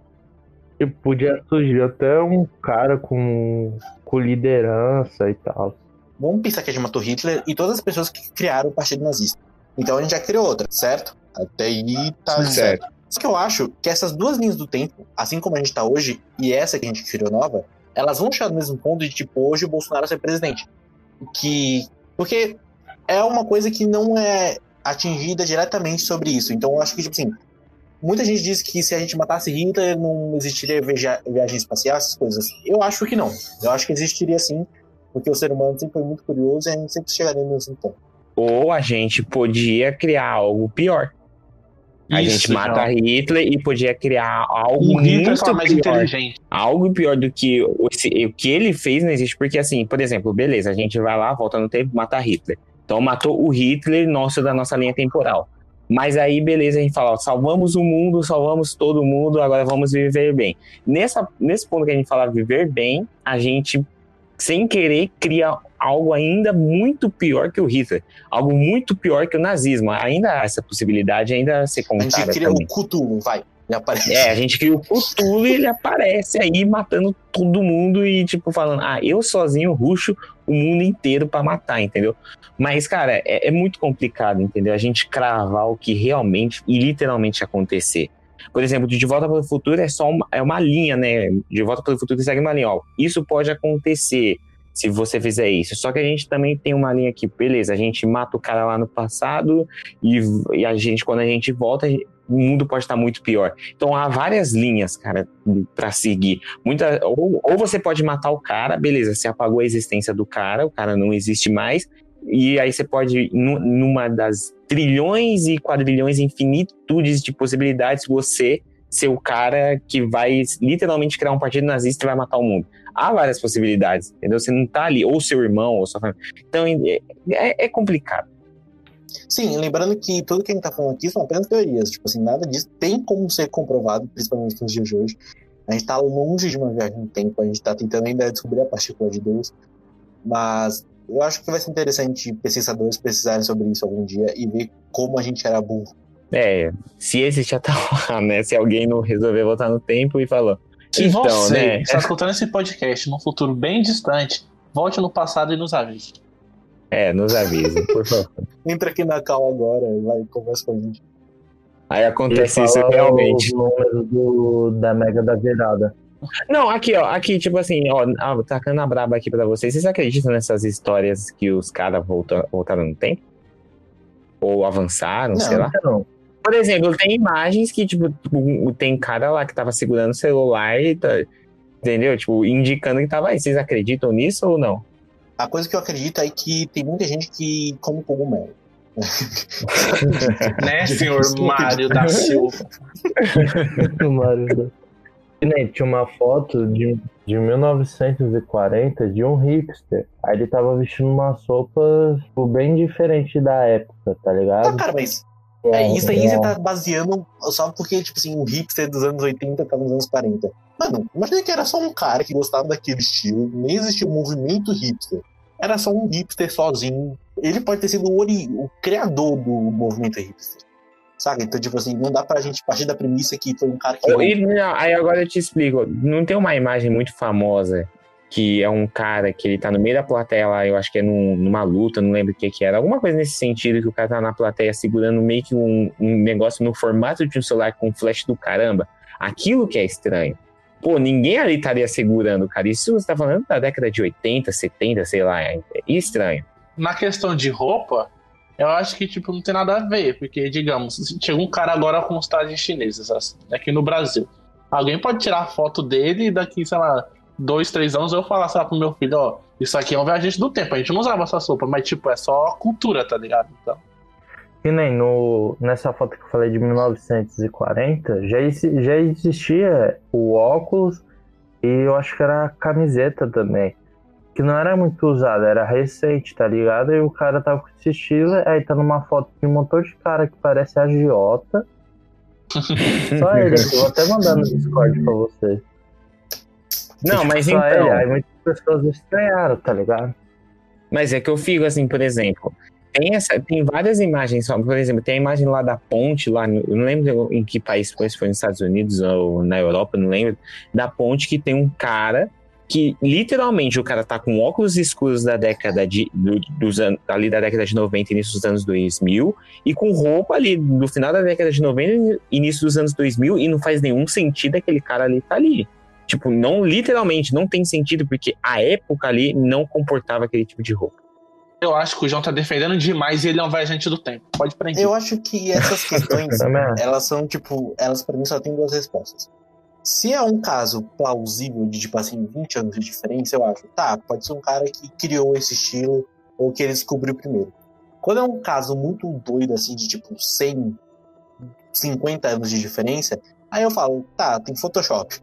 E podia surgir até um cara com, com liderança e tal. Vamos pensar que a gente matou Hitler e todas as pessoas que criaram o partido nazista. Então a gente já criou outra, certo? Até aí tá Sim. certo. Só que eu acho que essas duas linhas do tempo, assim como a gente tá hoje, e essa que a gente criou nova, elas vão chegar no mesmo ponto de, tipo, hoje o Bolsonaro ser presidente. Que. Porque é uma coisa que não é atingida diretamente sobre isso. Então eu acho que, tipo assim, muita gente diz que se a gente matasse Hitler não existiria viaja- viagem espacial, essas coisas. Eu acho que não. Eu acho que existiria sim, porque o ser humano sempre foi muito curioso e a gente sempre chegaria no mesmo ponto. Ou a gente podia criar algo pior. A Isso, gente mata João. Hitler e podia criar algo Um muito mais pior. inteligente. Algo pior do que o, esse- o que ele fez não existe. Porque, assim, por exemplo, beleza, a gente vai lá, volta no tempo, mata Hitler. Então matou o Hitler nosso da nossa linha temporal. Mas aí, beleza, a gente fala, ó, salvamos o mundo, salvamos todo mundo, agora vamos viver bem. Nessa, nesse ponto que a gente fala viver bem, a gente, sem querer, cria algo ainda muito pior que o Hitler. Algo muito pior que o nazismo. Ainda há essa possibilidade, ainda a ser A gente contada cria também. o Cthulhu, vai. Aparece. É, a gente cria o Cthulhu e ele aparece aí matando todo mundo e, tipo, falando, ah, eu sozinho ruxo o mundo inteiro pra matar, entendeu? Mas, cara, é, é muito complicado, entendeu? A gente cravar o que realmente e literalmente acontecer. Por exemplo, de Volta para o Futuro é só uma, é uma linha, né? De Volta para o Futuro segue uma linha, ó. Isso pode acontecer se você fizer isso. Só que a gente também tem uma linha aqui, beleza, a gente mata o cara lá no passado e, e a gente, quando a gente volta, o mundo pode estar muito pior. Então há várias linhas, cara, pra seguir. Muita, ou, ou você pode matar o cara, beleza, você apagou a existência do cara, o cara não existe mais, e aí você pode, nu- numa das trilhões e quadrilhões, infinitudes de possibilidades, você ser o cara que vai literalmente criar um partido nazista e vai matar o mundo. Há várias possibilidades, entendeu? Você não tá ali, ou seu irmão, ou sua família. Então é, é- é complicado. Sim, lembrando que tudo que a gente tá falando aqui são apenas teorias. Tipo assim, nada disso tem como ser comprovado, principalmente nos dias de hoje. A gente tá longe de uma viagem no tempo, a gente tá tentando ainda descobrir a partícula de Deus. Mas eu acho que vai ser interessante pesquisadores pesquisarem sobre isso algum dia e ver como a gente era burro. É, se esse já tá lá, né? Se alguém não resolver voltar no tempo e falou. Se Então, você né? está escutando esse podcast num futuro bem distante, volte no passado e nos avise. É, nos avise, por favor. Entra aqui na cal agora e vai conversa com a gente. Aí acontece isso realmente. Números do, da Mega da Virada. Não, aqui, ó, aqui, tipo assim, ó, ah, tacando a braba aqui pra vocês. Vocês acreditam nessas histórias que os caras volta, voltaram no tempo? Ou avançaram, Não. sei lá? Não, Por exemplo, tem imagens que, tipo, tem cara lá que tava segurando o celular e tá, entendeu? Tipo, indicando que tava aí. Vocês acreditam nisso ou não? A coisa que eu acredito é que tem muita gente que come cogumelo. Né, senhor Mário da Silva? Mário. E, né, tinha uma foto de, de 1940 de um hipster. Aí ele tava vestindo umas roupas tipo, bem diferente da época, tá Ah, ligado? cara, mas é, isso aí é. você tá baseando só porque, tipo assim, o hipster dos anos 80 tá nos anos 40. Mano, imagina que era só um cara que gostava daquele estilo, nem existia o movimento hipster. Era só um hipster sozinho. Ele pode ter sido o, ori- o criador do movimento hipster. Sabe? Então, tipo assim, não dá pra gente partir da premissa que foi um cara que. Ou- e, não, aí agora eu te explico. Não tem uma imagem muito famosa que é um cara que ele tá no meio da plateia lá, eu acho que é num- numa luta, não lembro o que que era. Alguma coisa nesse sentido que o cara tá na plateia segurando meio que um, um negócio no formato de um celular com flash do caramba. Aquilo que é estranho. Pô, ninguém ali estaria segurando, cara. Isso você tá falando da década de 80, 70, sei lá. É estranho. Na questão de roupa, eu acho que tipo, não tem nada a ver, porque, digamos, chega um cara agora com os trajes chineses assim, aqui no Brasil. Alguém pode tirar foto dele e daqui, sei lá, dois, três anos eu falar, sei lá, pro meu filho, ó, isso aqui é um viajante do tempo, a gente não usava essa roupa, mas tipo, é só cultura, tá ligado? Então, Que nem no, nessa foto que eu falei de 1940, já, já existia o óculos e eu acho que era a camiseta também. Que não era muito usado, era recente, tá ligado? E o cara tava com esse estilo, aí tá numa foto de um montão de cara que parece agiota. Só ele aqui, vou até mandar no Discord pra você. Não, mas Só então. aí muitas pessoas estranharam, tá ligado? Mas é que eu fico assim, por exemplo, tem, essa, tem várias imagens, por exemplo, tem a imagem lá da ponte, lá, no- não lembro em que país foi, se foi nos Estados Unidos ou na Europa, não lembro, da ponte que tem um cara que literalmente o cara tá com óculos escuros da década de, do- dos anos, ali da década de 90, início dos anos 2000, e com roupa ali no final da década de 90, início dos anos 2000, e não faz nenhum sentido aquele cara ali tá ali. Tipo, não, literalmente, não tem sentido, porque a época ali não comportava aquele tipo de roupa. Eu acho que o João tá defendendo demais e ele é um viajante do tempo. Pode prender. Eu acho que essas questões, elas são, tipo, elas pra mim só tem duas respostas. Se é um caso plausível de, tipo assim, 20 anos de diferença, eu acho, tá, pode ser um cara que criou esse estilo ou que ele descobriu primeiro. Quando é um caso muito doido, assim, de tipo 100, 50 anos de diferença, aí eu falo, tá, tem Photoshop.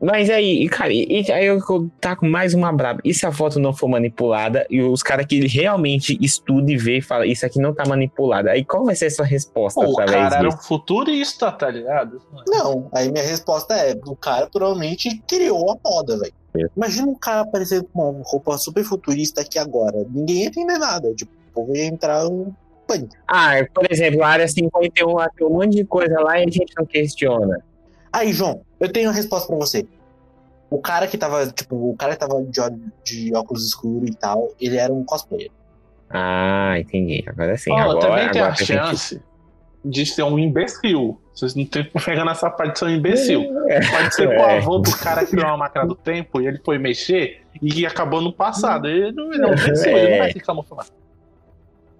Mas aí, cara, e, aí eu tá com mais uma braba. E se a foto não for manipulada e os caras que ele realmente estuda e vê e fala, isso aqui não tá manipulado. Aí qual vai ser a sua resposta o através cara era um futurista, tá ligado? Não, aí minha resposta é: o cara provavelmente criou a moda, velho. É. Imagina um cara aparecendo com uma roupa super futurista aqui agora. Ninguém ia entender nada. Tipo, o povo ia entrar um pânico. Ah, por exemplo, a área 51, lá tem um monte de coisa lá e a gente não questiona. Aí, João, eu tenho uma resposta pra você. O cara que tava, tipo, o cara que tava de, de óculos escuros e tal, ele era um cosplayer. Ah, entendi. Agora sim. Ó, agora, também tem a agora sentido. chance de ser um imbecil. Vocês não tem que pegar nessa parte de ser um imbecil. Pode ser que o É. avô do cara criou uma máquina do tempo e ele foi mexer e acabou no passado. Ele não, ele é um imbecil, ele não vai se camuflar.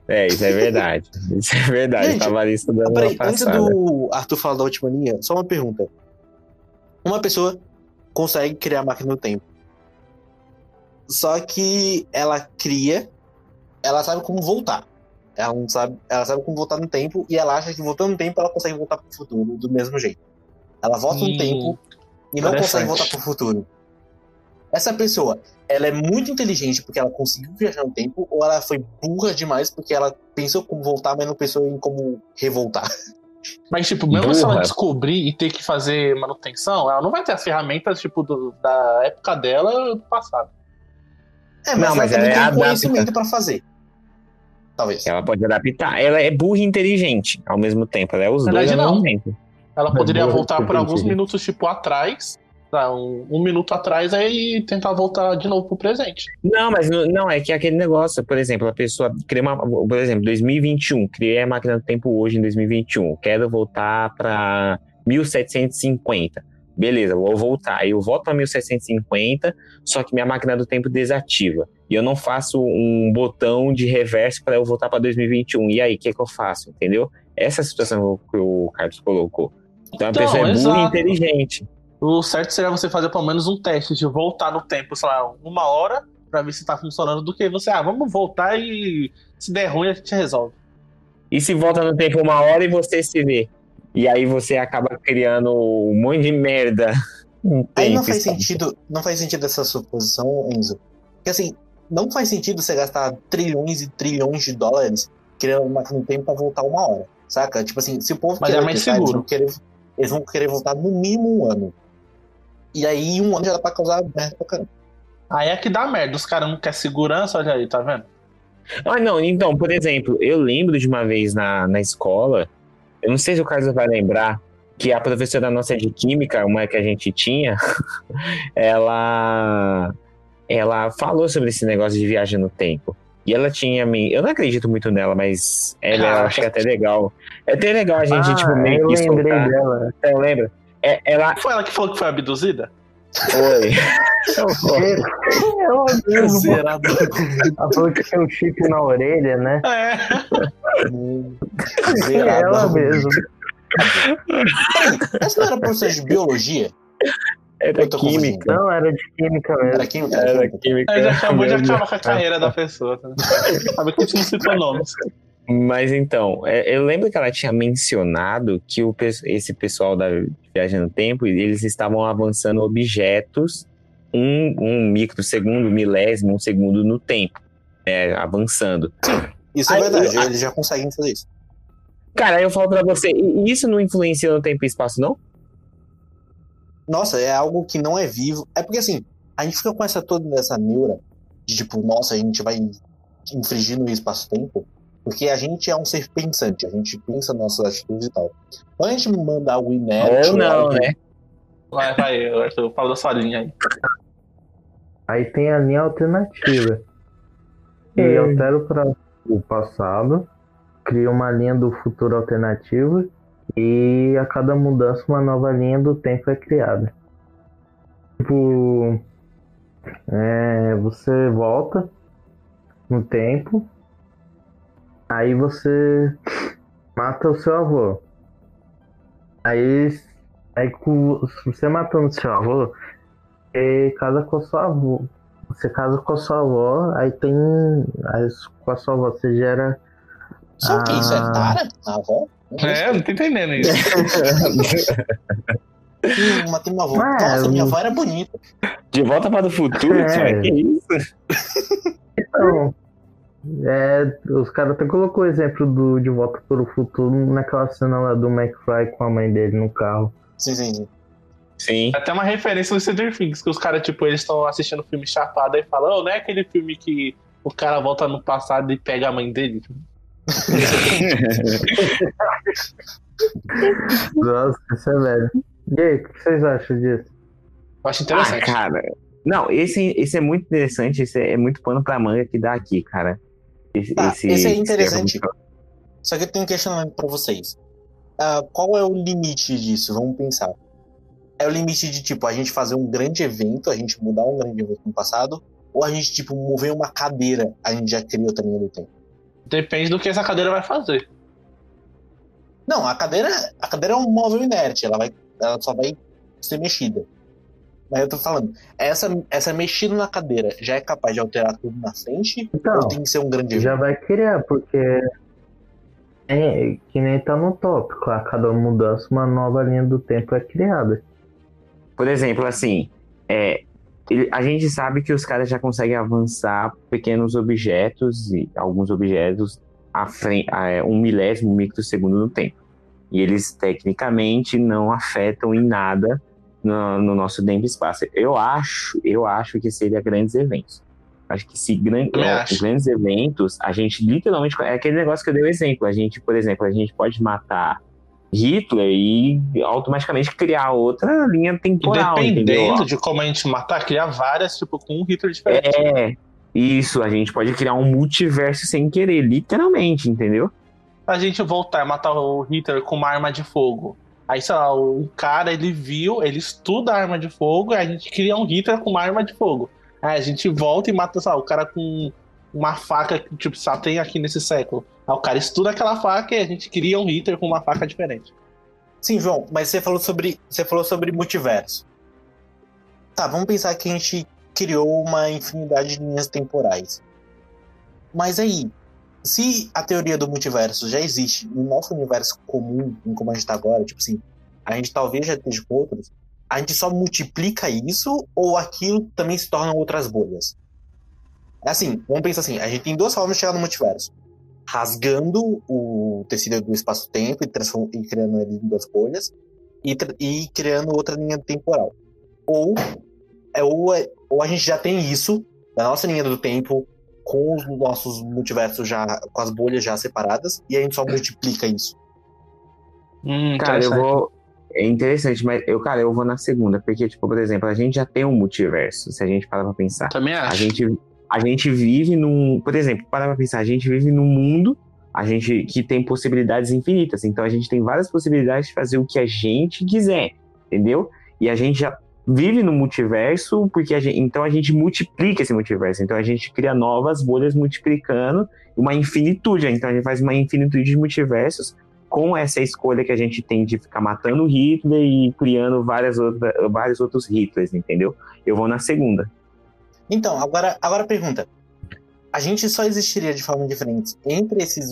É, isso é verdade. Isso é verdade. Gente, Tava ali estudando Ah, peraí, antes do Arthur falar da última linha, só uma pergunta. Uma pessoa consegue criar a máquina do tempo. Só que ela cria, ela sabe como voltar. Ela não sabe, ela sabe como voltar no tempo e ela acha que voltando no tempo ela consegue voltar pro futuro do mesmo jeito. Ela volta no tempo e não consegue voltar pro futuro. Essa pessoa, ela é muito inteligente porque ela conseguiu viajar no tempo ou ela foi burra demais porque ela pensou como voltar, mas não pensou em como revoltar? Mas, tipo, mesmo se ela Burra. descobrir e ter que fazer manutenção, ela não vai ter as ferramentas, tipo, do- da época dela do passado. É, mas Não, ela mas ela é tem adapta. conhecimento pra fazer. Talvez. Ela pode adaptar. Ela é burra e inteligente ao mesmo tempo. Ela é os Na dois verdade, ao não. mesmo tempo. Ela É, poderia voltar por alguns minutos, tipo, atrás, tá, um, um minuto atrás, aí tentar voltar de novo pro presente. Não, mas não, não, é que é aquele negócio, por exemplo, a pessoa cria uma, por exemplo, 2021, criei a máquina do tempo hoje em 2021, quero voltar para 1750. Beleza, vou voltar. Eu volto para 1750, só que minha máquina do tempo desativa. E eu não faço um botão de reverso para eu voltar para 2021. E aí, o que, que eu faço? Entendeu? Essa é a situação que o Carlos colocou. Então a Então, pessoa é burra e exato. inteligente. O certo seria você fazer pelo menos um teste de voltar no tempo, sei lá, uma hora, pra ver se tá funcionando, do que você, ah, vamos voltar e se der ruim a gente resolve. E se volta no tempo uma hora e você se vê? E aí você acaba criando um monte de merda. Um Aí não tempo, faz sabe? sentido, não faz sentido essa suposição, Enzo. Porque assim, não faz sentido você gastar trilhões e trilhões de dólares criando uma máquina do tempo pra voltar uma hora. Saca? Tipo assim, se o povo Mas querer é mais testar, eles seguro. vão, querer, eles vão querer voltar no mínimo um ano. E aí um ano já dá pra causar merda pra caramba. Aí é que dá merda, os caras não querem segurança, olha aí, tá vendo? Ah, não, então, por exemplo, eu lembro de uma vez na, na escola, eu não sei se o Carlos vai lembrar, que a professora nossa de química, uma que a gente tinha, ela, ela falou sobre esse negócio de viagem no tempo. E ela tinha me. Eu não acredito muito nela, mas ela eu Ah. acho que é até legal. É até legal a gente, ah, tipo, meio eu que lembrei soltar. dela. Você lembra? É, ela Foi ela que falou que foi abduzida? foi. Ela mesmo, pô. Zerado. Ela falou que tinha um chip na orelha, né? É. Ela mesmo. Essa não era professora de biologia? Era química. Não, era de química mesmo. Era química? Era Era química. já acabou Deus. acabar com a carreira da pessoa. Tá? Sabe que a gente não citou nomes. Mas então, é, eu lembro que ela tinha mencionado que o, esse pessoal da Viagem no Tempo, eles estavam avançando objetos um, um microsegundo, milésimo, um segundo no tempo, né, avançando. Isso é Aí, verdade, eu- eles já conseguem fazer isso. Cara, eu falo pra você, isso não influencia no tempo e espaço, não? Nossa, é algo que não é vivo. É porque assim, a gente fica com essa toda essa neura de tipo, nossa, a gente vai infringir no espaço-tempo, porque a gente é um ser pensante, a gente pensa nas nossas atitudes e tal. Quando a gente manda algo inerte. Ou não, algo- né? Vai, vai, Arthur, fala da sua linha aí. Aí tem a linha alternativa. E Hum. altera para o passado, cria uma linha do futuro alternativa e a cada mudança uma nova linha do tempo é criada. Tipo, é, você volta no tempo, aí você mata o seu avô. Aí, aí com- você matando o seu avô, você casa com a sua avó. Você casa com a sua avó, aí tem. Aí com a sua avó você gera. Só que isso é. Tara? A avó? É, não tô entendendo isso. Hum, matei minha avó. Ué, Nossa, minha avó era bonita. De volta para o futuro, É. que isso? Então. É, os caras até colocou o exemplo do De Volta para o Futuro naquela cena lá do McFly com a mãe dele no carro. Sim, sim, sim. Sim. Até uma referência no Stranger Things, que os caras, tipo, eles estão assistindo o filme chapado e falam, oh, não é aquele filme que o cara volta no passado e pega a mãe dele? Nossa, isso é velho. E aí, o que vocês acham disso? Eu acho Ah, interessante. cara. Não, esse, esse é muito interessante, esse é muito pano pra manga que dá aqui, cara. Esse, Tá, esse é esse interessante. Só que eu tenho um questionamento pra vocês. Ah, qual é o limite disso? Vamos pensar. É o limite de, tipo, a gente fazer um grande evento, a gente mudar um grande evento no passado, ou a gente, tipo, mover uma cadeira, a gente já cria outra linha do tempo? Depende do que essa cadeira vai fazer. Não, a cadeira, a cadeira é um móvel inerte, ela, vai, ela só vai ser mexida. Mas eu tô falando, essa, essa mexida na cadeira já é capaz de alterar tudo na frente? Então, ou tem que ser um grande já vai criar, porque. É, que nem tá no tópico. A cada mudança, uma nova linha do tempo é criada. Por exemplo, assim, é, a gente sabe que os caras já conseguem avançar pequenos objetos e alguns objetos a frente, a um milésimo microsegundo no tempo. E eles tecnicamente não afetam em nada no, no nosso tempo e espaço. Eu acho, eu acho que seria grandes eventos. Acho que se gran- acho. grandes eventos, a gente literalmente é aquele negócio que eu dei o exemplo. A gente, por exemplo, a gente pode matar Hitler e automaticamente criar outra linha E temporal, dependendo entendeu? de como a gente matar, criar várias, tipo, com um Hitler diferente. É, isso, a gente pode criar um multiverso sem querer, literalmente, entendeu? A gente voltar e matar o Hitler com uma arma de fogo. Aí, sei lá, o cara, ele viu, ele estuda a arma de fogo, a gente cria um Hitler com uma arma de fogo. Aí a gente volta e mata, sei lá, o cara com uma faca que, tipo, só tem aqui nesse século. Aí o cara estuda aquela faca e a gente cria um Hitler com uma faca diferente. Sim, João, mas você falou sobre, você falou sobre multiverso. Tá, vamos pensar que a gente criou uma infinidade de linhas temporais. Mas aí, se a teoria do multiverso já existe no nosso universo comum, como a gente tá agora, tipo assim, a gente talvez já esteja com outros, a gente só multiplica isso ou aquilo também se tornam outras bolhas? Assim, vamos pensar assim, a gente tem duas formas de chegar no multiverso. Rasgando o tecido do espaço-tempo e, e criando ele em duas bolhas e, e criando outra linha temporal. Ou, é, ou, é- ou a gente já tem isso na nossa linha do tempo com os nossos multiversos já, com as bolhas já separadas, e a gente só multiplica isso. Hum, Cara, eu interessante. vou. É interessante, mas eu, cara, eu vou na segunda, porque, tipo, por exemplo, a gente já tem um multiverso, se a gente parar pra pensar. Também A acho. gente, a gente vive num. Por exemplo, para pra pensar, a gente vive num mundo a gente que tem possibilidades infinitas. Então a gente tem várias possibilidades de fazer o que a gente quiser, entendeu? E a gente já vive no multiverso, porque a gente, então a gente multiplica esse multiverso. Então a gente cria novas bolhas multiplicando uma infinitude. Então a gente faz uma infinitude de multiversos com essa escolha que a gente tem de ficar matando o Hitler e criando várias outra, vários outros Hitlers, entendeu? Eu vou na segunda. Então, agora, agora pergunta. A gente só existiria de formas diferentes entre esses,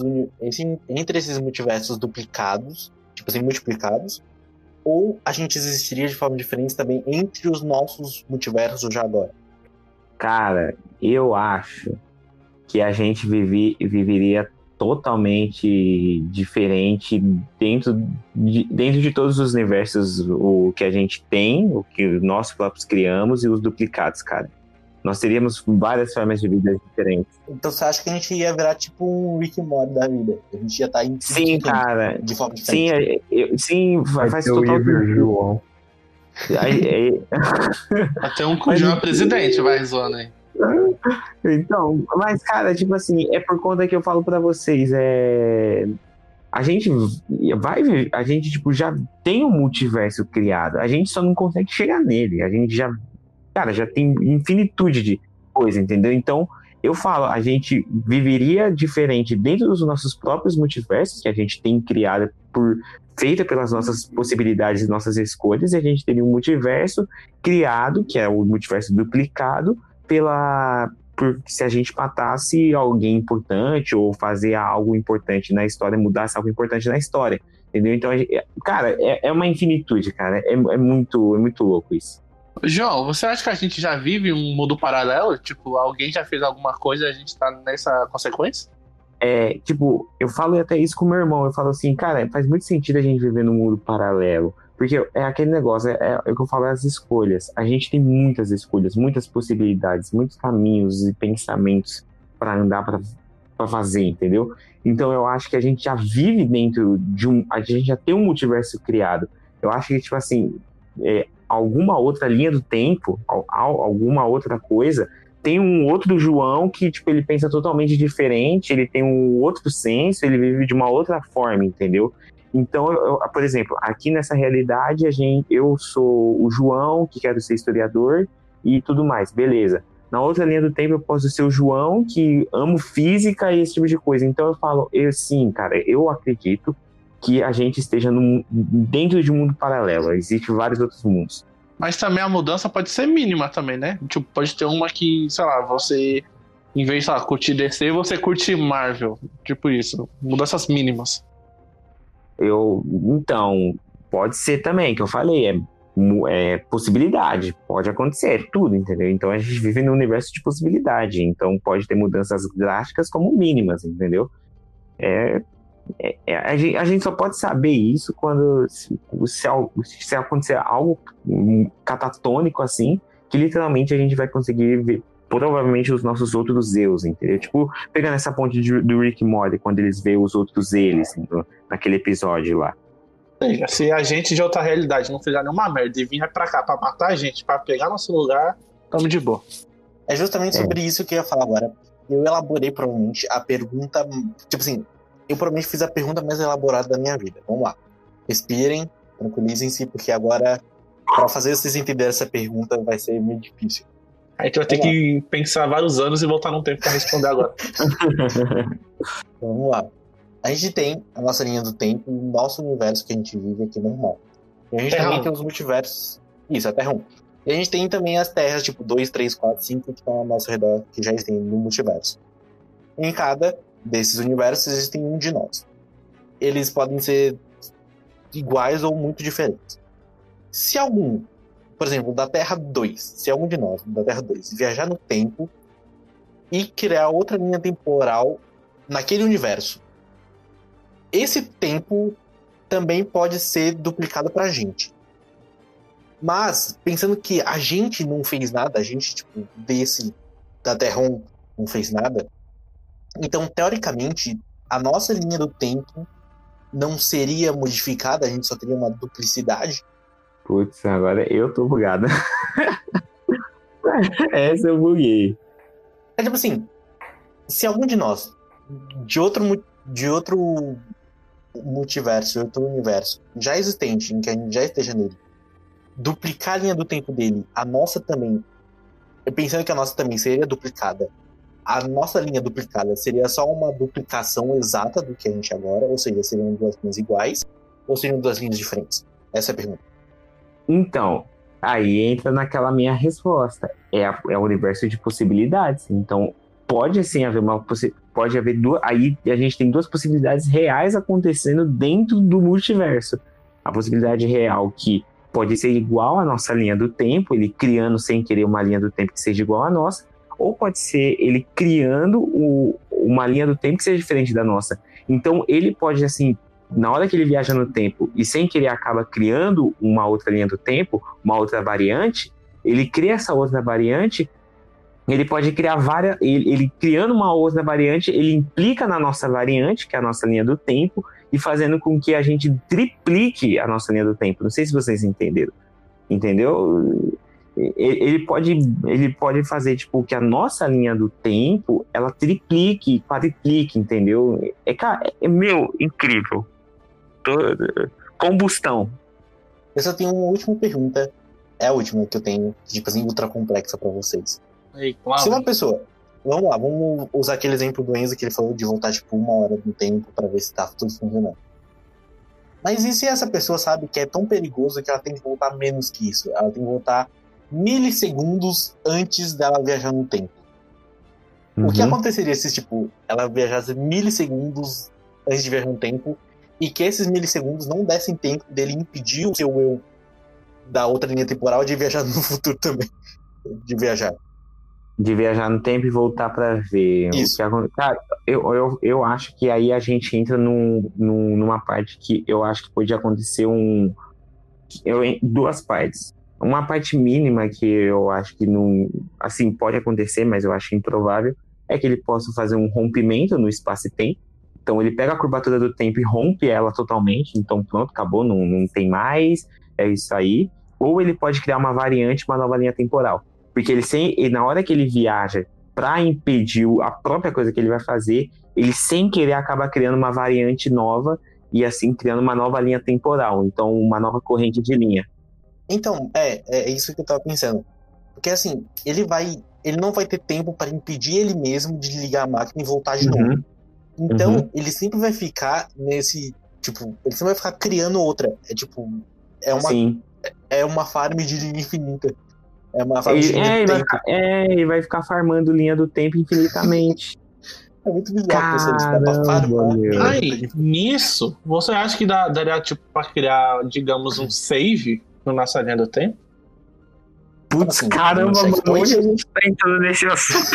entre esses multiversos duplicados, tipo assim, multiplicados, Ou a gente existiria de forma diferente também entre os nossos multiversos já agora? Cara, eu acho que a gente vive, viveria totalmente diferente dentro de, dentro de todos os universos o que a gente tem, o que nós próprios criamos e os duplicados, cara. Nós teríamos várias formas de vida diferentes. Então você acha que a gente ia virar tipo um Rick Morty da vida? A gente ia estar tá em Sim, cara. De forma sim, diferente. é, eu, sim, Vai faz total sentido. João. Aí- aí- Até um com João é presidente, vai zoando aí. Então, mas cara, tipo assim, é por conta que eu falo pra vocês, é a gente vai ver- a gente tipo já tem um multiverso criado, a gente só não consegue chegar nele, a gente já cara, já tem infinitude de coisa, entendeu? Então, eu falo, a gente viveria diferente dentro dos nossos próprios multiversos que a gente tem criado por feita pelas nossas possibilidades nossas escolhas, e a gente teria um multiverso criado, que é o multiverso duplicado, pela por se a gente matasse alguém importante ou fazer algo importante na história, mudasse algo importante na história, entendeu? Então, cara, é, é uma infinitude, cara, é, é muito é muito louco isso. João, você acha que a gente já vive um mundo paralelo? Tipo, alguém já fez alguma coisa e a gente tá nessa consequência? É, tipo, eu falo até isso com meu irmão, eu falo assim, cara, faz muito sentido a gente viver num mundo paralelo, porque é aquele negócio, é, é o que eu falo, é as escolhas. A gente tem muitas escolhas, muitas possibilidades, muitos caminhos e pensamentos para andar, para fazer, entendeu? Então eu acho que a gente já vive dentro de um, a gente já tem um multiverso criado. Eu acho que, tipo assim, é, alguma outra linha do tempo, al- al- alguma outra coisa, tem um outro João que, tipo, ele pensa totalmente diferente, ele tem um outro senso, ele vive de uma outra forma, entendeu? Então, eu- por exemplo, aqui nessa realidade, a gente, eu sou o João, que quero ser historiador e tudo mais, beleza. Na outra linha do tempo, eu posso ser o João, que amo física e esse tipo de coisa. Então, eu falo, eu sim, cara, eu acredito que a gente esteja num- dentro de um mundo paralelo. Existem vários outros mundos. Mas também a mudança pode ser mínima também, né? Tipo, pode ter uma que, sei lá, você, em vez de, sei lá, curtir DC, você curte Marvel. Tipo isso. Mudanças mínimas. Eu, então, pode ser também, que eu falei, é, é possibilidade, pode acontecer, é tudo, entendeu? Então a gente vive num universo de possibilidade, então pode ter mudanças drásticas como mínimas, entendeu? É, é- é- a, gente, a gente só pode saber isso quando se, se, se acontecer algo catatônico assim, que literalmente a gente vai conseguir ver provavelmente os nossos outros eus, entendeu? Tipo, pegando essa ponte de- do Rick Morty, quando eles veem os outros eles, entendeu? naquele episódio lá. Se a gente de outra realidade não fizer nenhuma merda e vir pra cá pra matar a gente, pra pegar nosso lugar, tamo de boa. É justamente É. sobre isso que eu ia falar agora. Eu elaborei provavelmente a pergunta. Tipo assim, eu provavelmente fiz a pergunta mais elaborada da minha vida. Vamos lá. Respirem, tranquilizem-se, porque agora, pra fazer vocês entenderem essa pergunta, vai ser meio difícil. A gente vai ter Vamos que pensar vários anos e voltar num tempo pra responder agora. Então, vamos lá. A gente tem a nossa linha do tempo, o nosso universo que a gente vive aqui normal. E a gente Terra também um. tem os multiversos. Isso, a Terra 1. E a gente tem também as terras, tipo 2, 3, 4, 5, que estão ao nosso redor, que já existem no multiverso. Em cada desses universos existem um de nós. Eles podem ser iguais ou muito diferentes. Se algum, por exemplo, da Terra 2, se algum de nós, da Terra 2, viajar no tempo e criar outra linha temporal naquele universo, esse tempo também pode ser duplicado pra gente. Mas, pensando que a gente não fez nada, a gente, tipo, desse da Terra 1 não fez nada, então, teoricamente, a nossa linha do tempo não seria modificada, a gente só teria uma duplicidade. Putz, agora eu tô bugado. Essa eu buguei. É tipo assim, se algum de nós, de outro, de outro multiverso, outro universo, já existente, em que a gente já esteja nele, duplicar a linha do tempo dele, a nossa também, eu pensando que a nossa também seria duplicada, a nossa linha duplicada seria só uma duplicação exata do que a gente é agora, ou seja, seriam duas linhas iguais, ou seriam duas linhas diferentes? Essa é a pergunta. Então, aí entra naquela minha resposta. É, a- é o universo de possibilidades. Então, pode sim haver uma pode haver duas. Aí a gente tem duas possibilidades reais acontecendo dentro do multiverso. A possibilidade real que pode ser igual à nossa linha do tempo, ele criando sem querer uma linha do tempo que seja igual à nossa, ou pode ser ele criando o, uma linha do tempo que seja diferente da nossa. Então ele pode, assim, na hora que ele viaja no tempo e sem querer acaba criando uma outra linha do tempo, uma outra variante, ele cria essa outra variante, ele pode criar várias. Ele, ele, criando uma outra variante, ele implica na nossa variante, que é a nossa linha do tempo, e fazendo com que a gente triplique a nossa linha do tempo. Não sei se vocês entenderam. Entendeu? Ele pode, ele pode fazer tipo que a nossa linha do tempo ela triplique, quadriplique, entendeu? É, cara, é meu, incrível. Combustão. Eu só tenho uma última pergunta. É a última que eu tenho, tipo assim, ultra complexa para vocês. Ei, claro. Se uma pessoa. Vamos lá, vamos usar aquele exemplo do Enzo que ele falou de voltar, tipo, uma hora no tempo para ver se tá tudo funcionando. Mas e se essa pessoa sabe que é tão perigoso que ela tem que voltar menos que isso? Ela tem que voltar milissegundos antes dela viajar no tempo. Uhum. O que uhum. aconteceria se, tipo, ela viajasse milissegundos antes de viajar no tempo e que esses milissegundos não dessem tempo dele impedir o seu eu da outra linha temporal de viajar no futuro também? De viajar de viajar no tempo e voltar para ver. Isso. O que, cara, eu, eu, eu acho que aí a gente entra num, num, numa parte que eu acho que pode acontecer um. Eu, duas partes. Uma parte mínima que eu acho que não. Assim, pode acontecer, mas eu acho improvável, é que ele possa fazer um rompimento no espaço e tempo. Então ele pega a curvatura do tempo e rompe ela totalmente. Então pronto, acabou, não, não tem mais. É isso aí. Ou ele pode criar uma variante, uma nova linha temporal. Porque ele sem, na hora que ele viaja para impedir a própria coisa que ele vai fazer, ele sem querer acaba criando uma variante nova e assim criando uma nova linha temporal, então uma nova corrente de linha. Então, é, é isso que eu tava pensando. Porque assim, ele vai, ele não vai ter tempo para impedir ele mesmo de ligar a máquina e voltar de uhum. novo. Então, uhum. ele sempre vai ficar nesse, tipo, ele sempre vai ficar criando outra. É tipo, é uma Sim. é uma farm de linha infinita. É uma e, é, e vai ficar, é, e vai ficar farmando linha do tempo infinitamente. É muito bizarro você farmar. Aí, nisso, você acha que dá, daria tipo pra criar, digamos, um save nossa linha do tempo? Putz, assim, caramba, mano, onde a gente tá entrando nesse assunto?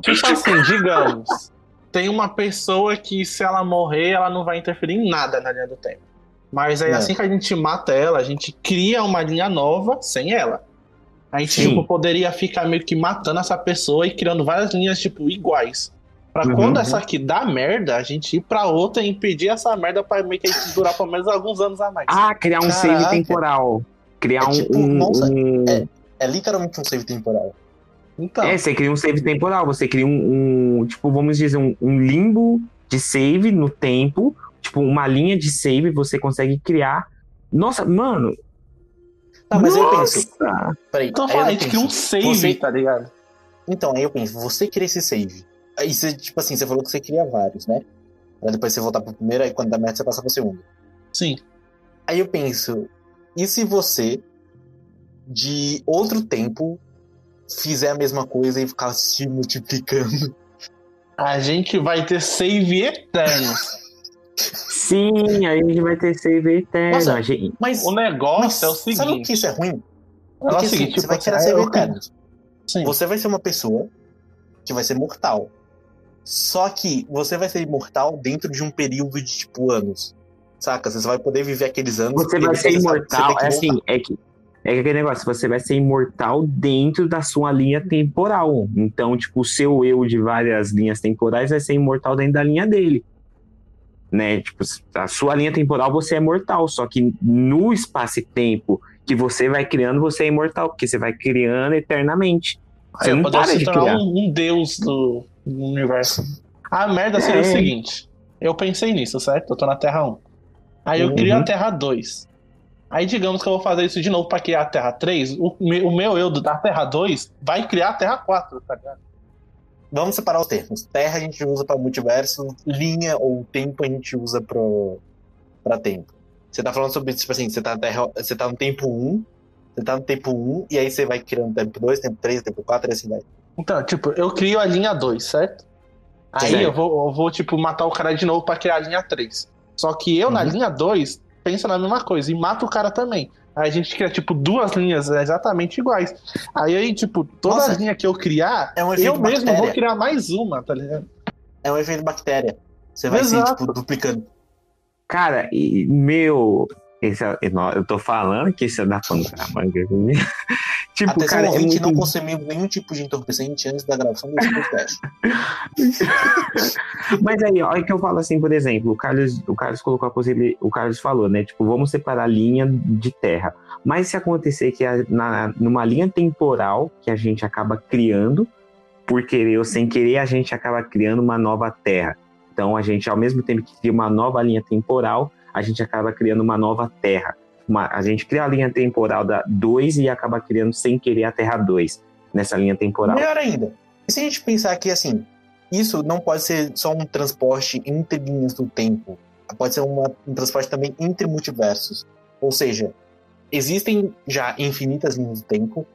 tipo assim, digamos, tem uma pessoa que se ela morrer, ela não vai interferir em nada na linha do tempo. Mas aí, é. assim que a gente mata ela, a gente cria uma linha nova sem ela. A gente tipo, poderia ficar meio que matando essa pessoa e criando várias linhas tipo iguais. Pra uhum. quando essa aqui dá merda, a gente ir pra outra e impedir essa merda pra meio que a gente durar pelo menos alguns anos a mais. Ah, criar um Caraca. save temporal. Criar é, tipo, um. Nossa, um... É, é, literalmente um save temporal. Então. É, você cria um save temporal, você cria um, um tipo, vamos dizer, um, um limbo de save no tempo, tipo, uma linha de save você consegue criar. Nossa, mano, Tá, mas Nossa! eu penso. Peraí, então fala, a gente cria um save, você... tá ligado? Então, aí eu penso, você cria esse save. Aí você, tipo assim, você falou que você cria vários, né? Pra depois você voltar pro primeiro, aí quando dá merda você passa pro segundo. Sim. Aí eu penso, e se você, de outro tempo, fizer a mesma coisa e ficar se multiplicando? A gente vai ter save eternos. Sim, aí a gente vai ter save eterno. Nossa, gente... Mas o negócio mas, é o seguinte. Sabe o que isso é ruim? É o seguinte, assim, você vai tirar save eterno. Você vai ser uma pessoa que vai ser mortal. Só que você vai ser imortal dentro de um período de tipo anos. Saca? Você vai poder viver aqueles anos. Você vai ser imortal. É assim, é que. É que aquele negócio, você vai ser imortal dentro da sua linha temporal. Então, tipo, o seu eu de várias linhas temporais vai ser imortal dentro da linha dele né? Tipo, a sua linha temporal você é mortal, só que no espaço e tempo que você vai criando, você é imortal, porque você vai criando eternamente. Você não para se de tornar um, um, deus do, do, universo. A merda seria o seguinte: eu pensei nisso, certo? Eu tô na Terra 1. Aí eu uhum. crio a Terra 2. Aí digamos que eu vou fazer isso de novo para criar a Terra 3. O, o meu eu da Terra 2 vai criar a Terra 4, tá ligado? Vamos separar os termos. Terra a gente usa para multiverso, linha ou tempo a gente usa para tempo. Você tá falando sobre, tipo assim, você tá, terra, você tá no tempo 1, você tá no tempo 1, e aí você vai criando tempo 2, tempo 3, tempo 4, e assim vai. Então, tipo, eu crio a linha 2, certo? Aí eu vou, eu vou, tipo, matar o cara de novo pra criar a linha 3. Só que eu, uhum. na linha 2, pensa na mesma coisa e mata o cara também. Aí a gente cria, tipo, duas linhas exatamente iguais. Aí, aí tipo, toda Nossa, linha que eu criar, é um eu mesmo bactéria. vou criar mais uma, tá ligado? É um efeito bactéria. Você vai ser, Exato. tipo, duplicando. Cara, e, meu. Esse é, eu tô falando que isso é da pano pra manga. tipo, Até cara, é ouvinte muito... não consumiu nenhum tipo de entorpecente antes da gravação desse podcast. Mas aí, olha que eu falo assim, por exemplo, o Carlos, o Carlos colocou a possibilidade, o Carlos falou, né? Tipo, vamos separar a linha de terra. Mas se acontecer que a- na, numa linha temporal que a gente acaba criando, por querer ou sem querer, a gente acaba criando uma nova terra. Então a gente, ao mesmo tempo que cria uma nova linha temporal, a gente acaba criando uma nova terra. Uma- a gente cria a linha temporal da 2 e acaba criando sem querer a Terra 2 nessa linha temporal. Melhor ainda, e se a gente pensar que, assim, isso não pode ser só um transporte entre linhas do tempo. Pode ser uma- um transporte também entre multiversos. Ou seja, existem já infinitas linhas do tempo,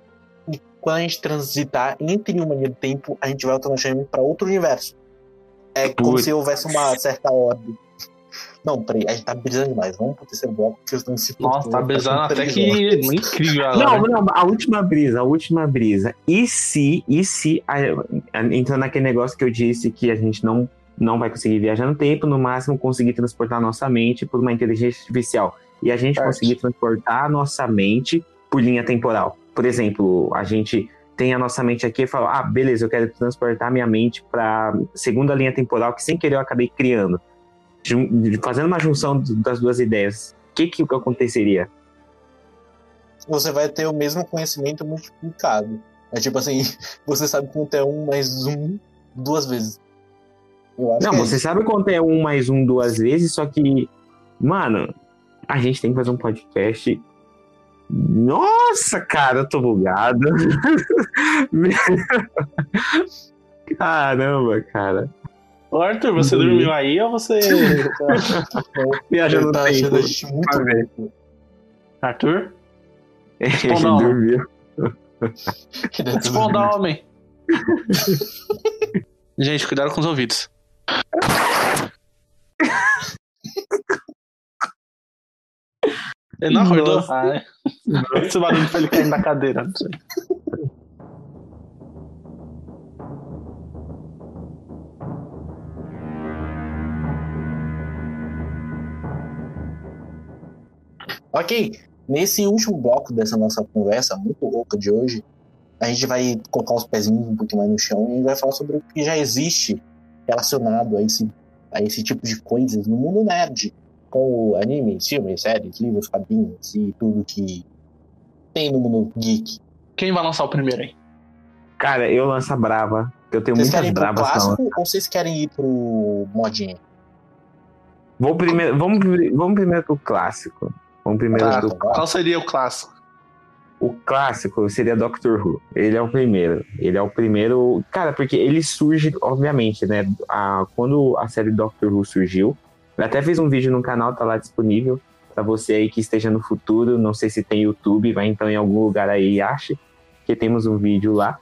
e quando a gente transitar entre uma linha do tempo, a gente vai automaticamente para outro universo. É como Putz. se houvesse uma certa ordem. Não, peraí, a gente tá brisando demais. Vamos pro terceiro bloco, porque vocês estão se Nossa, tá besando até que incrível Não, agora. não, a última brisa, a última brisa. E se, e se, a- a- entrando naquele negócio que eu disse que a gente não, não vai conseguir viajar no tempo, no máximo conseguir transportar nossa mente por uma inteligência artificial. E a gente Certo. conseguir transportar a nossa mente por linha temporal. Por exemplo, a gente tem a nossa mente aqui e fala, ah, beleza, eu quero transportar minha mente para segunda linha temporal que sem querer eu acabei criando. Fazendo uma junção das duas ideias, o que que aconteceria? você vai ter o mesmo conhecimento multiplicado. É tipo assim, você sabe quanto é um mais um duas vezes. Não, é você isso. sabe quanto é um mais um duas vezes, só que, mano, a gente tem que fazer um podcast. Nossa, cara, eu tô bugado. Caramba, cara. Ô, Arthur, você Uhum. dormiu aí ou você. Viaja Ele no tá achando tempo. a gente muito. Arthur? Ele dormiu. Tudo Responda, homem. Gente, cuidado com os ouvidos. Ele não acordou? Ah, é. Esse barulho foi ele caindo na cadeira. Não sei. Ok, nesse último bloco dessa nossa conversa muito louca de hoje, a gente vai colocar os pezinhos um pouquinho mais no chão e a gente vai falar sobre o que já existe relacionado a esse, a esse tipo de coisas no mundo nerd, como animes, filmes, séries, livros, quadrinhos e tudo que tem no mundo geek. Quem vai lançar o primeiro aí? Cara, eu lanço a brava. Eu tenho Vocês muitas querem ir pro bravas clássico ou vocês querem ir pro modinha? Vou primeiro, vamos, vamos primeiro pro clássico. Vamos primeiro Tá, vai. Qual seria o clássico? O clássico seria Doctor Who. Ele é o primeiro. Ele é o primeiro. Cara, porque ele surge, obviamente, né? A, quando a série Doctor Who surgiu, ele até fez um vídeo no canal, tá lá disponível. Pra você aí que esteja no futuro. Não sei se tem YouTube, vai então em algum lugar aí e ache. Que temos um vídeo lá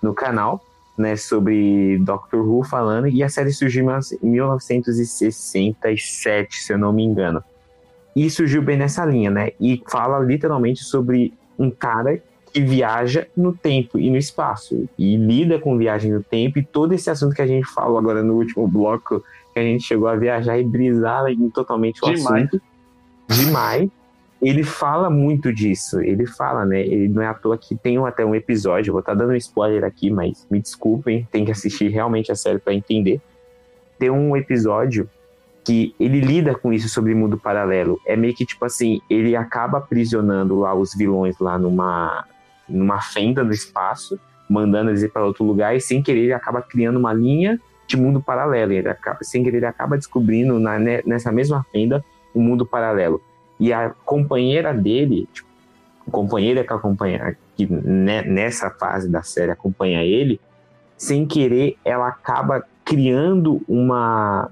no canal, né? Sobre Doctor Who falando. E a série surgiu em 1967, se eu não me engano. E surgiu bem nessa linha, né? E fala literalmente sobre um cara que viaja no tempo e no espaço e lida com viagem no tempo e todo esse assunto que a gente falou agora no último bloco que a gente chegou a viajar e brisar em totalmente o Demais. assunto demais ele fala muito disso ele fala né ele não é à toa que tem até um episódio vou estar dando um spoiler aqui mas me desculpem tem que assistir realmente a série para entender tem um episódio que ele lida com isso sobre mundo paralelo. É meio que tipo assim, ele acaba aprisionando lá os vilões lá numa, numa fenda no espaço, mandando eles ir para outro lugar, e sem querer ele acaba criando uma linha de mundo paralelo. Ele acaba, sem querer ele acaba descobrindo na, ne- nessa mesma fenda um mundo paralelo. E a companheira dele, tipo, a companheira que acompanha, que ne- nessa fase da série acompanha ele, sem querer ela acaba criando uma.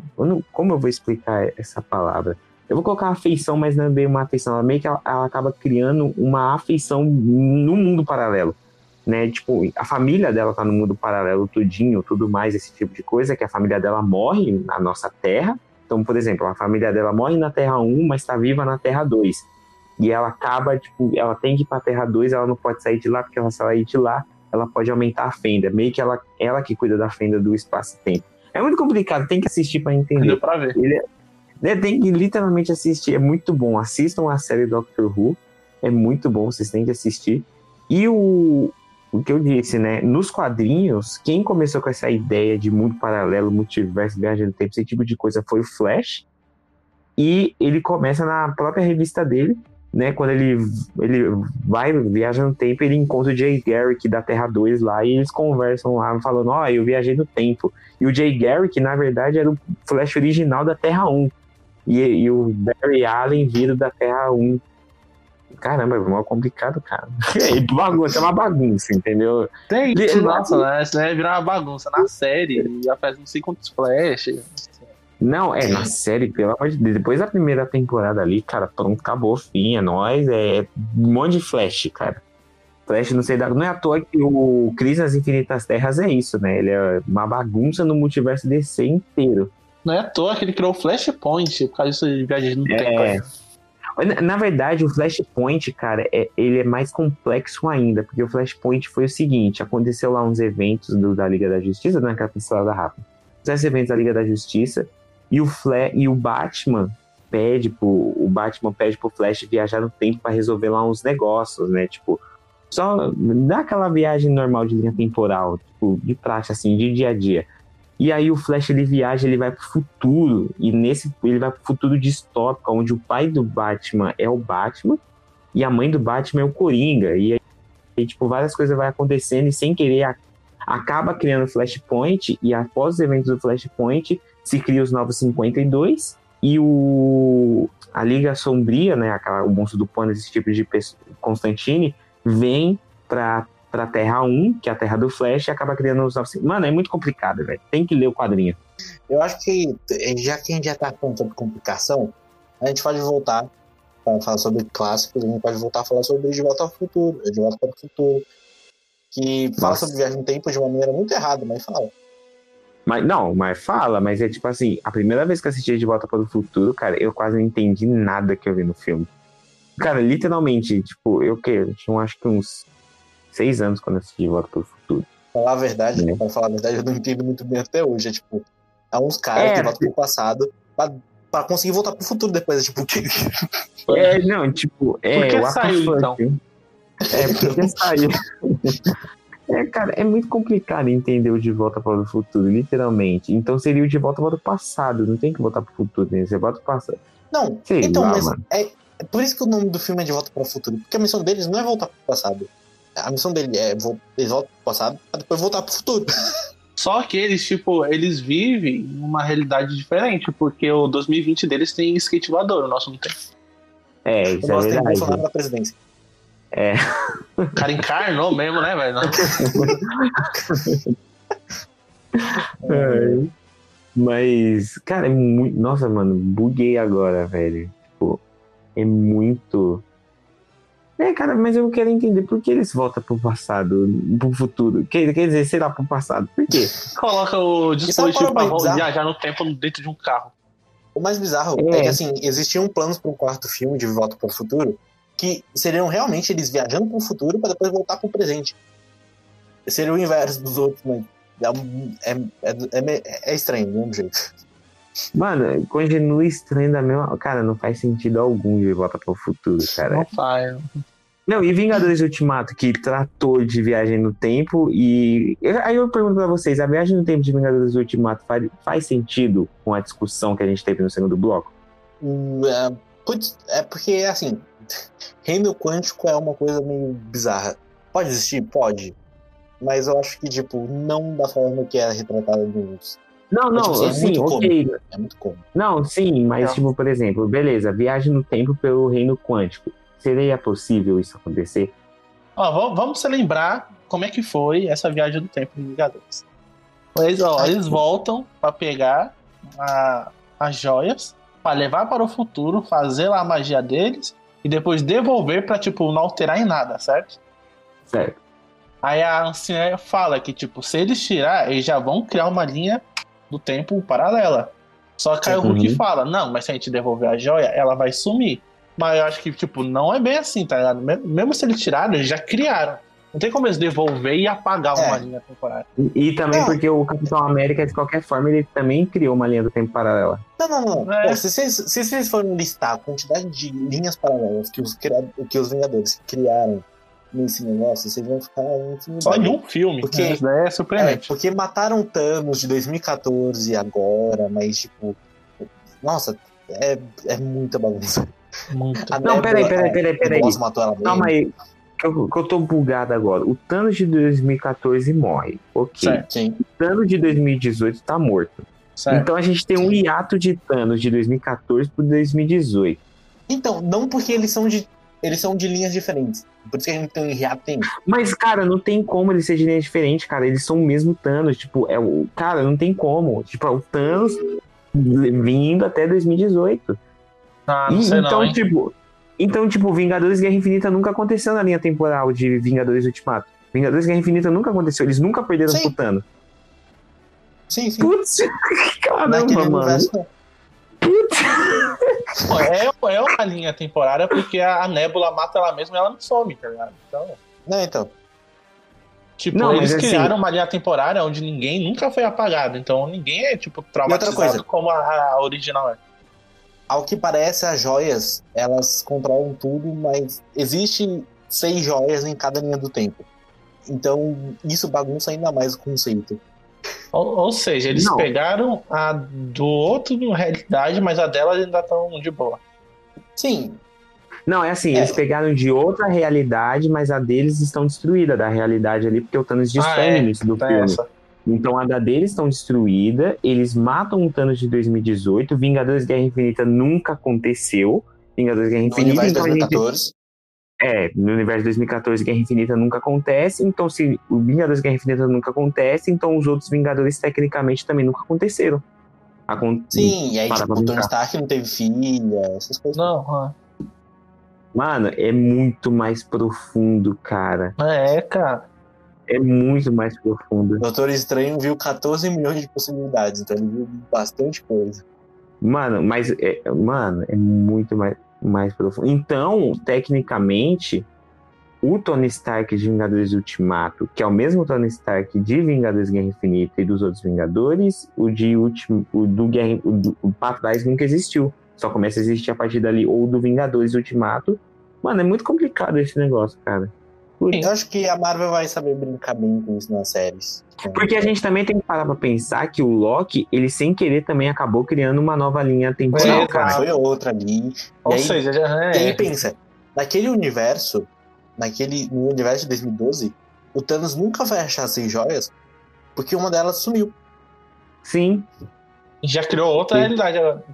como eu vou explicar essa palavra? Eu vou colocar afeição, mas não é bem uma afeição. Ela meio que ela, ela acaba criando uma afeição no mundo paralelo. Né? Tipo, a família dela tá no mundo paralelo tudinho, tudo mais, esse tipo de coisa, que a família dela morre na nossa terra, Então, por exemplo, a família dela morre na Terra 1, mas está viva na Terra 2. E ela acaba, tipo, ela tem que ir pra Terra 2, ela não pode sair de lá, porque ela sair de lá, ela pode aumentar a fenda. Meio que ela, ela que cuida da fenda do espaço-tempo. É muito complicado, tem que assistir para entender. Deu pra ver. Ele é- né, tem que literalmente assistir, é muito bom. Assistam a série Doctor Who, é muito bom, vocês têm que assistir. E o, o que eu disse, né? Nos quadrinhos, quem começou com essa ideia de mundo paralelo, multiverso, viagem no tempo, esse tipo de coisa foi o Flash. E ele começa na própria revista dele, né? Quando ele, ele vai, viaja no tempo, ele encontra o Jay Garrick da Terra 2 lá e eles conversam lá, falando: Ó, eu viajei no tempo. E o Jay Garrick, na verdade, era o Flash original da Terra 1. E, e o Barry Allen vindo da Terra 1. Caramba, é mal complicado, cara. É, bagunça, é uma bagunça, entendeu? Tem, Li- nossa, né? Isso vai virar uma bagunça na série. Já faz não sei quantos flash. Não, é, na série, pelo amor de Deus. Depois da primeira temporada ali, cara, pronto, acabou, fim, é nóis. É um monte de Flash, cara. Flash, não sei, da- não é à toa que o Cris nas Infinitas Terras é isso, né? Ele é uma bagunça no multiverso DC inteiro. Não é à toa que ele criou o Flashpoint por causa disso de viagem no tempo. É. né? Na, na verdade, o Flashpoint, cara, é, ele é mais complexo ainda, porque o Flashpoint foi o seguinte: aconteceu lá uns eventos do- da Liga da Justiça, naquela pincelada rápida. Esses eventos da Liga da Justiça, e o, Fla, e o Batman pede pro, o Batman pede pro Flash viajar no tempo pra resolver lá uns negócios, né? Tipo, só dá aquela viagem normal de linha temporal, tipo, de praxe, assim, de dia a dia. E aí o Flash ele viaja, ele vai pro futuro, e nesse ele vai pro futuro distópico, onde o pai do Batman é o Batman e a mãe do Batman é o Coringa. E aí, e, tipo, várias coisas vai acontecendo e sem querer acaba criando o Flashpoint e após os eventos do Flashpoint se cria os Novos 52 e o a Liga Sombria, né, aquela, o monstro do pano, esse tipo de Constantine, vem pra, pra Terra 1, que é a Terra do Flash, e acaba criando os novos. Mano, é muito complicado, velho. Tem que ler o quadrinho. Eu acho que, já que a gente já tá falando sobre complicação, a gente pode voltar para falar sobre clássicos, a gente pode voltar a falar sobre De Volta ao Futuro, De Volta para o Futuro, que fala Nossa. sobre viagem no tempo de uma maneira muito errada, mas fala. Mas não, mas fala, mas é tipo assim, a primeira vez que eu assisti De Volta para o Futuro, cara, eu quase não entendi nada que eu vi no filme. Cara, literalmente, tipo, eu que? Tinha acho que uns seis anos quando eu assisti De Volta para o Futuro. Falar a verdade, É. pra falar a verdade, eu não entendo muito bem até hoje. É tipo, é uns caras É. que voltam pro passado pra, pra conseguir voltar pro futuro depois. É tipo, que... É, não, tipo, é. Por que saiu, então? É, porque saiu. É, cara, é muito complicado entender o De Volta para o Futuro, literalmente. Então seria o De Volta para o passado, não tem que voltar pro futuro, né? Você volta pro passado. Não, Sei então, lá, mas mano. é, é por isso que o nome do filme é De Volta para o Futuro. Porque a missão deles não é voltar pro passado. A missão dele é vo- eles voltam pro passado pra depois voltar pro futuro. Só que eles, tipo, eles vivem numa realidade diferente, porque o 2020 deles tem skate voador, o nosso não tem. É, O isso é nosso tem Bolsonaro verdade. na presidência. O cara encarnou mesmo, né, velho? É. Mas, cara, é muito. Nossa, mano, buguei agora, velho. Tipo, é muito. É, cara, mas eu quero entender por que eles voltam pro passado, pro futuro. Quer, quer dizer, sei lá, pro passado. Por quê? Coloca o dispositivo é pra viajar no tempo dentro de um carro. O mais bizarro É. é. que, assim, existiam planos para um quarto filme de Volta para o Futuro que seriam realmente eles viajando para o futuro para depois voltar para o presente. Seria o inverso dos outros, mas é, um- é, é, é, é estranho, do mesmo jeito. Mano, continua estranho da mesma. Cara, não faz sentido algum de volta pro futuro, cara. Não faz. Não, e Vingadores Ultimato, que tratou de viagem no tempo, e. Aí eu pergunto pra vocês: a viagem no tempo de Vingadores Ultimato faz, faz sentido com a discussão que a gente teve no segundo bloco? É, putz, é porque, assim, reino quântico é uma coisa meio bizarra. Pode existir? Pode. Mas eu acho que, tipo, não da forma que é retratada nos. Não, não, tipo assim, é sim, muito ok. É muito comum. Não, sim, mas, Não. tipo, por exemplo, beleza, viagem no tempo pelo reino quântico. Seria possível isso acontecer? Ó, vamos, vamos se lembrar como é que foi essa viagem do tempo de Vingadores. Eles, ó, eles voltam pra pegar a- as joias, pra levar para o futuro, fazer lá a magia deles e depois devolver pra, tipo, não alterar em nada, certo? Certo. Aí a anciã fala que, tipo, se eles tirar, eles já vão criar uma linha do tempo paralela. Só que aí o Uhum. Hulk fala, não, mas se a gente devolver a joia, ela vai sumir. Mas eu acho que, tipo, não é bem assim, tá ligado? Me- Mesmo se eles tiraram, eles já criaram. Não tem como eles devolver e apagar É. uma linha temporária. E, e também Não. porque o Capitão América, de qualquer forma, ele também criou uma linha do tempo paralela. Não, não, não. É. Pô, se, vocês, se vocês forem listar a quantidade de linhas paralelas que os, que os Vingadores criaram nesse negócio, vocês vão ficar. Só em um filme. Porque- Isso daí é É, surpreendente. porque mataram Thanos de 2014 agora, mas tipo. Nossa, é, é muita bagunça. Muito. Não, peraí, peraí, é, peraí, peraí. Calma aí, eu, que eu tô bugado agora. O Thanos de 2014 morre. Ok. Certo. Sim. O Thanos de 2018 tá morto. Certo. Então a gente tem um hiato de Thanos de 2014 pro 2018. Então, não porque eles são de. Eles são de linhas diferentes. Por isso que a gente tem um hiato tempo. Mas, cara, não tem como eles serem de linha diferente, cara. Eles são o mesmo Thanos. Tipo, é o. Cara, não tem como. Tipo, é o Thanos vindo até 2018. Ah, não E, então, não, hein? tipo. Então, tipo, Vingadores Guerra Infinita nunca aconteceu na linha temporal de Vingadores Ultimato. Vingadores Guerra Infinita nunca aconteceu. Eles nunca perderam Sim. pro Thanos. Sim, sim. Putz, caramba, Naquele mano. universo. Pô, É, é uma linha temporária porque a a Nebula mata ela mesma e ela não some, tá ligado? Então, Não, então. tipo, Não, eles assim- criaram uma linha temporária onde ninguém nunca foi apagado. Então ninguém é, tipo, traumatizado coisa. como a, a original é. Ao que parece, as joias, elas controlam tudo, mas existe seis joias em cada linha do tempo. Então, isso bagunça ainda mais o conceito. Ou, ou seja, eles Não. pegaram a do outro na realidade, mas a dela ainda estão de boa. Sim, Não, é assim, É. eles pegaram de outra realidade, mas a deles estão destruída da realidade ali, porque o Thanos destrói Ah, é. início do Tá filme. Então a da deles estão destruída, eles matam o Thanos de 2018, Vingadores Guerra Infinita nunca aconteceu. Vingadores Guerra no Infinita, universo então a gente 2014. É, no universo de 2014, Guerra Infinita nunca acontece. Então, se o Vingadores Guerra Infinita nunca acontece, então os outros Vingadores, tecnicamente, também nunca aconteceram. Acon- Sim, e aí, tipo, o Tony. Stark não teve filha, essas coisas. Não, ah. Mano, é muito mais profundo, cara. é, cara. É muito mais profundo. O Doutor Estranho viu 14 milhões de possibilidades, então ele viu bastante coisa. Mano, mas é, mano, é muito mais, mais profundo. Então, tecnicamente, o Tony Stark de Vingadores Ultimato, que é o mesmo Tony Stark de Vingadores Guerra Infinita e dos outros Vingadores, o de ultim, o do Guerra, o, do, o nunca existiu. Só começa a existir a partir dali ou do Vingadores Ultimato. Mano, é muito complicado esse negócio, cara. Eu acho que a Marvel vai saber brincar bem com isso nas séries. Porque a gente também tem que parar pra pensar que o Loki, ele sem querer também acabou criando uma nova linha temporal, É, cara. Foi outra ali. Ou E aí- seja, já E aí é. pensa, naquele universo, naquele, no universo de 2012, o Thanos nunca vai achar as seis joias, porque uma delas sumiu. Sim, Já criou outra Sim. realidade agora.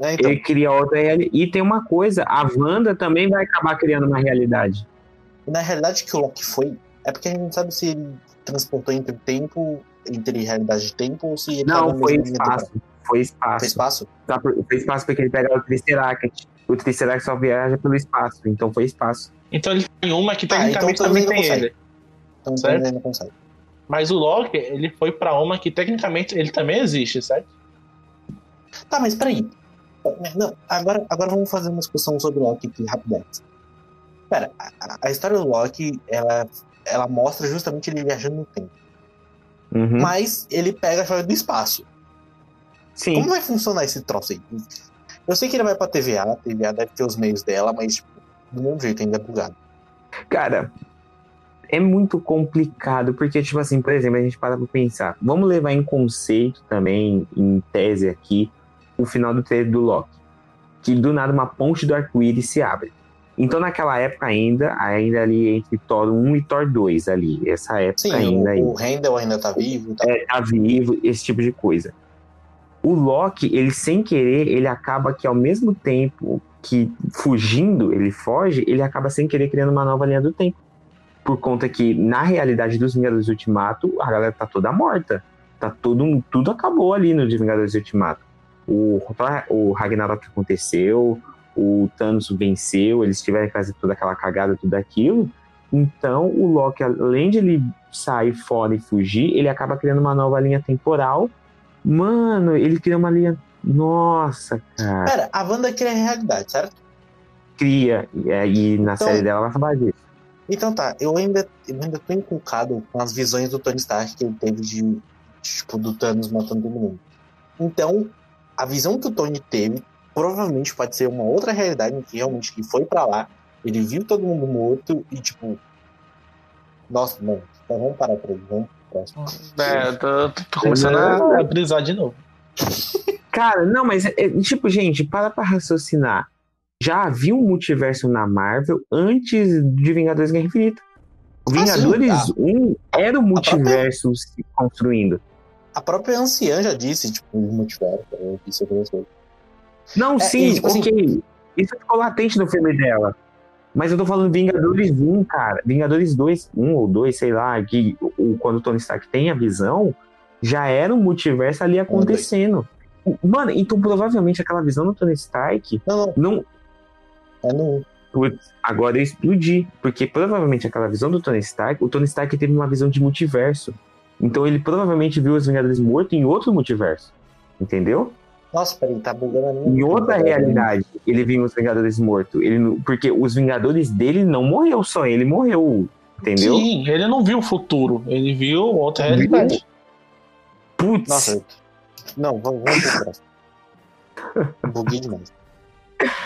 né? Então, ele cria outra realidade. E tem uma coisa, a Wanda também vai acabar criando uma realidade. Na realidade que o Loki foi, é porque a gente não sabe se ele transportou entre tempo, entre realidade de tempo, ou se ele Não, foi espaço. Foi espaço. Foi espaço? Tá, Foi espaço porque ele pega o Triceract. O Triceract só viaja pelo espaço, então foi espaço. Então ele tem uma que Ah, então tecnicamente o Thanos também tem consegue. ele. Então Certo. ele ainda consegue. Mas o Loki, ele foi pra uma que tecnicamente ele também existe, certo? Tá, mas peraí. Não, agora, agora vamos fazer uma discussão sobre o Loki aqui rapidamente. Pera, a, a- história do Loki, ela, ela mostra justamente ele viajando no tempo. Uhum. Mas ele pega a joia do espaço. Sim. Como vai funcionar esse troço aí? Eu sei que ele vai pra TVA, a TVA deve ter os meios dela, mas tipo, do mesmo jeito ainda é bugado. Cara, é muito complicado, porque, tipo assim, por exemplo, a gente para pra pensar. Vamos levar em conceito também, em tese aqui, o final do trailer do Loki. Que do nada uma ponte do arco-íris se abre. Então, naquela época ainda, ainda ali entre Thor 1 e Thor 2 ali, essa época Sim, ainda aí. o, o Randall ainda tá vivo tal. é, tá vivo, esse tipo de coisa. O Loki, ele sem querer, ele acaba que ao mesmo tempo que fugindo, ele foge, ele acaba sem querer criando uma nova linha do tempo. Por conta que, na realidade dos Vingadores Ultimato, a galera tá toda morta. Tá todo, tudo acabou ali no Vingadores Ultimato. O, o Ragnarok aconteceu, o Thanos venceu, eles tiveram que fazer toda aquela cagada, tudo aquilo. Então, o Loki, além de ele sair fora e fugir, ele acaba criando uma nova linha temporal. Mano, ele cria uma linha Nossa, cara. Pera, a Wanda cria realidade, certo? Cria. E, é, e na Então- série dela vai falar disso. Então tá, eu ainda, eu ainda tô inculcado com as visões do Tony Stark que ele teve de, tipo, do Thanos matando todo mundo. Então, a visão que o Tony teve provavelmente pode ser uma outra realidade em que realmente ele foi pra lá, ele viu todo mundo morto e tipo. Nossa, mano, então vamos parar por aí, vamos pro próximo. É, tô, tô começando a, a brisar de novo. Cara, não, mas é, é, tipo, gente, para pra raciocinar. Já havia um multiverso na Marvel antes de Vingadores Guerra Infinita. Ah, sim, Vingadores tá. 1 era o multiverso se construindo. A própria anciã já disse, tipo, o multiverso, eu disse outras coisas. Não, É, sim, e, tipo assim-. Isso ficou latente no filme dela. Mas eu tô falando Vingadores 1, cara. Vingadores 2, 1 ou 2, sei lá, que o, o- quando o Tony Stark tem a visão, já era um multiverso ali acontecendo. Mano, então provavelmente aquela visão do Tony Stark Não, não, não, é no. Putz, agora eu explodi. Porque provavelmente aquela visão do Tony Stark, o Tony Stark teve uma visão de multiverso. Então ele provavelmente viu os Vingadores mortos em outro multiverso. Entendeu? Nossa, peraí, tá bugando a minha. Em outra realidade, ele viu os Vingadores mortos. Ele, porque os Vingadores dele não morreu só, ele morreu. Entendeu? Sim, ele não viu o futuro, ele viu outra realidade. Putz, Nossa, eu- não, vamos, vamos pro próximo. Buguei demais.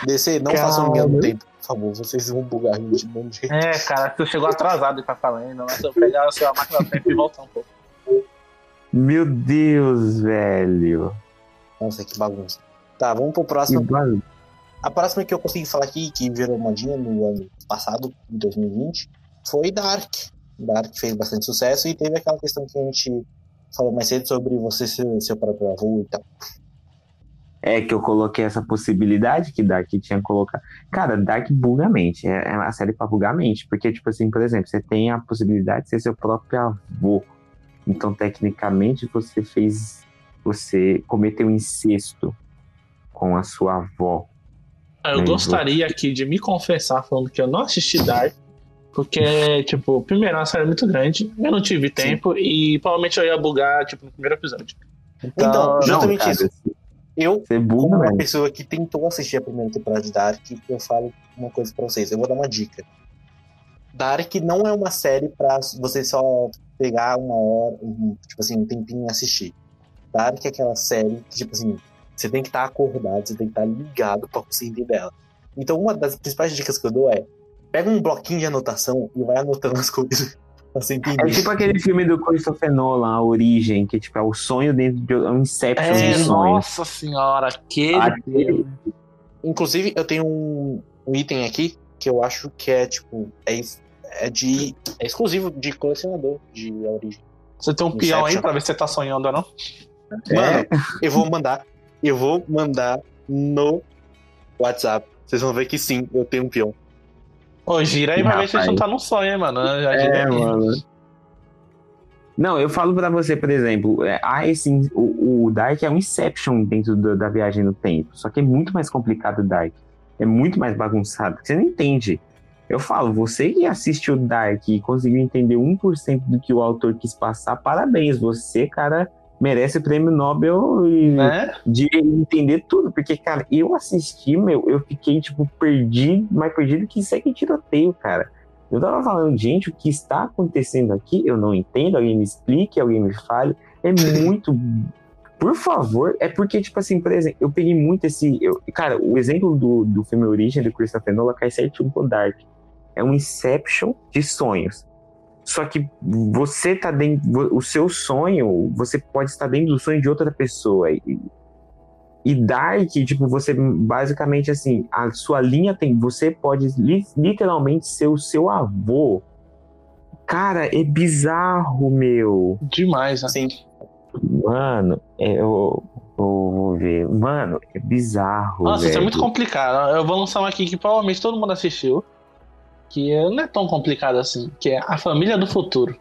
DC, não Calma. façam linha no tempo, por favor. Vocês vão bugar a gente de um jeito. É, cara, tu chegou atrasado pra falar ainda, mas eu pegar a sua máquina do tempo e voltar um pouco. meu Deus, velho. Nossa, que bagunça. Tá, vamos pro próximo. A próxima que eu consegui falar aqui, que virou modinha no ano passado, em 2020, foi Dark. Dark fez bastante sucesso e teve aquela questão que a gente falou mais cedo sobre você ser seu próprio avô e tal. É que eu coloquei essa possibilidade que Dark tinha colocado. Cara, Dark buga a mente. É é uma série pra bugar a mente. Porque, tipo assim, por exemplo, você tem a possibilidade de ser seu próprio avô. Então, tecnicamente, você fez. Você cometeu incesto com a sua avó. Eu Aí, gostaria aqui de me confessar falando que eu não assisti Dark, porque, tipo, primeiro, é uma série muito grande, eu não tive tempo e provavelmente eu ia bugar, tipo, no primeiro episódio. Então, Então, Justamente cara, isso. Eu, Você como uma pessoa que tentou assistir a primeira temporada de Dark, eu falo uma coisa pra vocês. Eu vou dar uma dica. Dark não é uma série pra você só pegar uma hora, um, tipo assim, um tempinho e assistir. Dark é aquela série que, tipo assim, você tem que estar acordado, você tem que estar ligado pra você entender ela. Então, uma das principais dicas que eu dou é: pega um bloquinho de anotação e vai anotando as coisas pra você entender. É tipo aquele filme do Christopher Nolan, A Origem, que tipo, é o sonho dentro de é um Inception É, de sonhos. nossa senhora, aquele. Aquele- Inclusive, eu tenho um, um item aqui que eu acho que é, tipo, é, é de. É exclusivo de colecionador de origem. Você tem um peão aí Inception. pra ver se você tá sonhando ou não? Mano, eu vou mandar. Eu vou mandar no WhatsApp. Vocês vão ver que sim, eu tenho um peão. Ô, gira aí pra ver se a gente não tá num sonho, hein, mano. Já É, mano. Não, eu falo pra você, por exemplo, é, há esse, o, o Dark é um Inception dentro do- da viagem no tempo. Só que é muito mais complicado o Dark. É muito mais bagunçado. Você não entende. Eu falo, você que assiste o Dark e conseguiu entender 1% do que o autor quis passar, parabéns. Você, cara, merece o prêmio Nobel e Né? de entender tudo, porque, cara, eu assisti, meu, eu fiquei, tipo, perdido, mais perdido que segue tiroteio, cara. Eu tava falando, gente, o que está acontecendo aqui, eu não entendo, alguém me explique, alguém me fale. É muito. Por favor, é porque, tipo assim, por exemplo, eu peguei muito esse. Eu, cara, o exemplo do, do filme Origem do Christopher Nolan cai certinho com Dark. É um Inception de sonhos. Só que você tá dentro. O seu sonho, você pode estar dentro do sonho de outra pessoa. E, e Dark, tipo, você basicamente assim, a sua linha tem. Você pode li- literalmente ser o seu avô. Cara, é bizarro, meu. Demais, né? Sim. Mano, é, eu, eu vou ver. Mano, é bizarro. Nossa, isso é velho. muito complicado. Eu vou lançar um aqui que provavelmente todo mundo assistiu. Que não é tão complicado assim. Que é A Família do Futuro.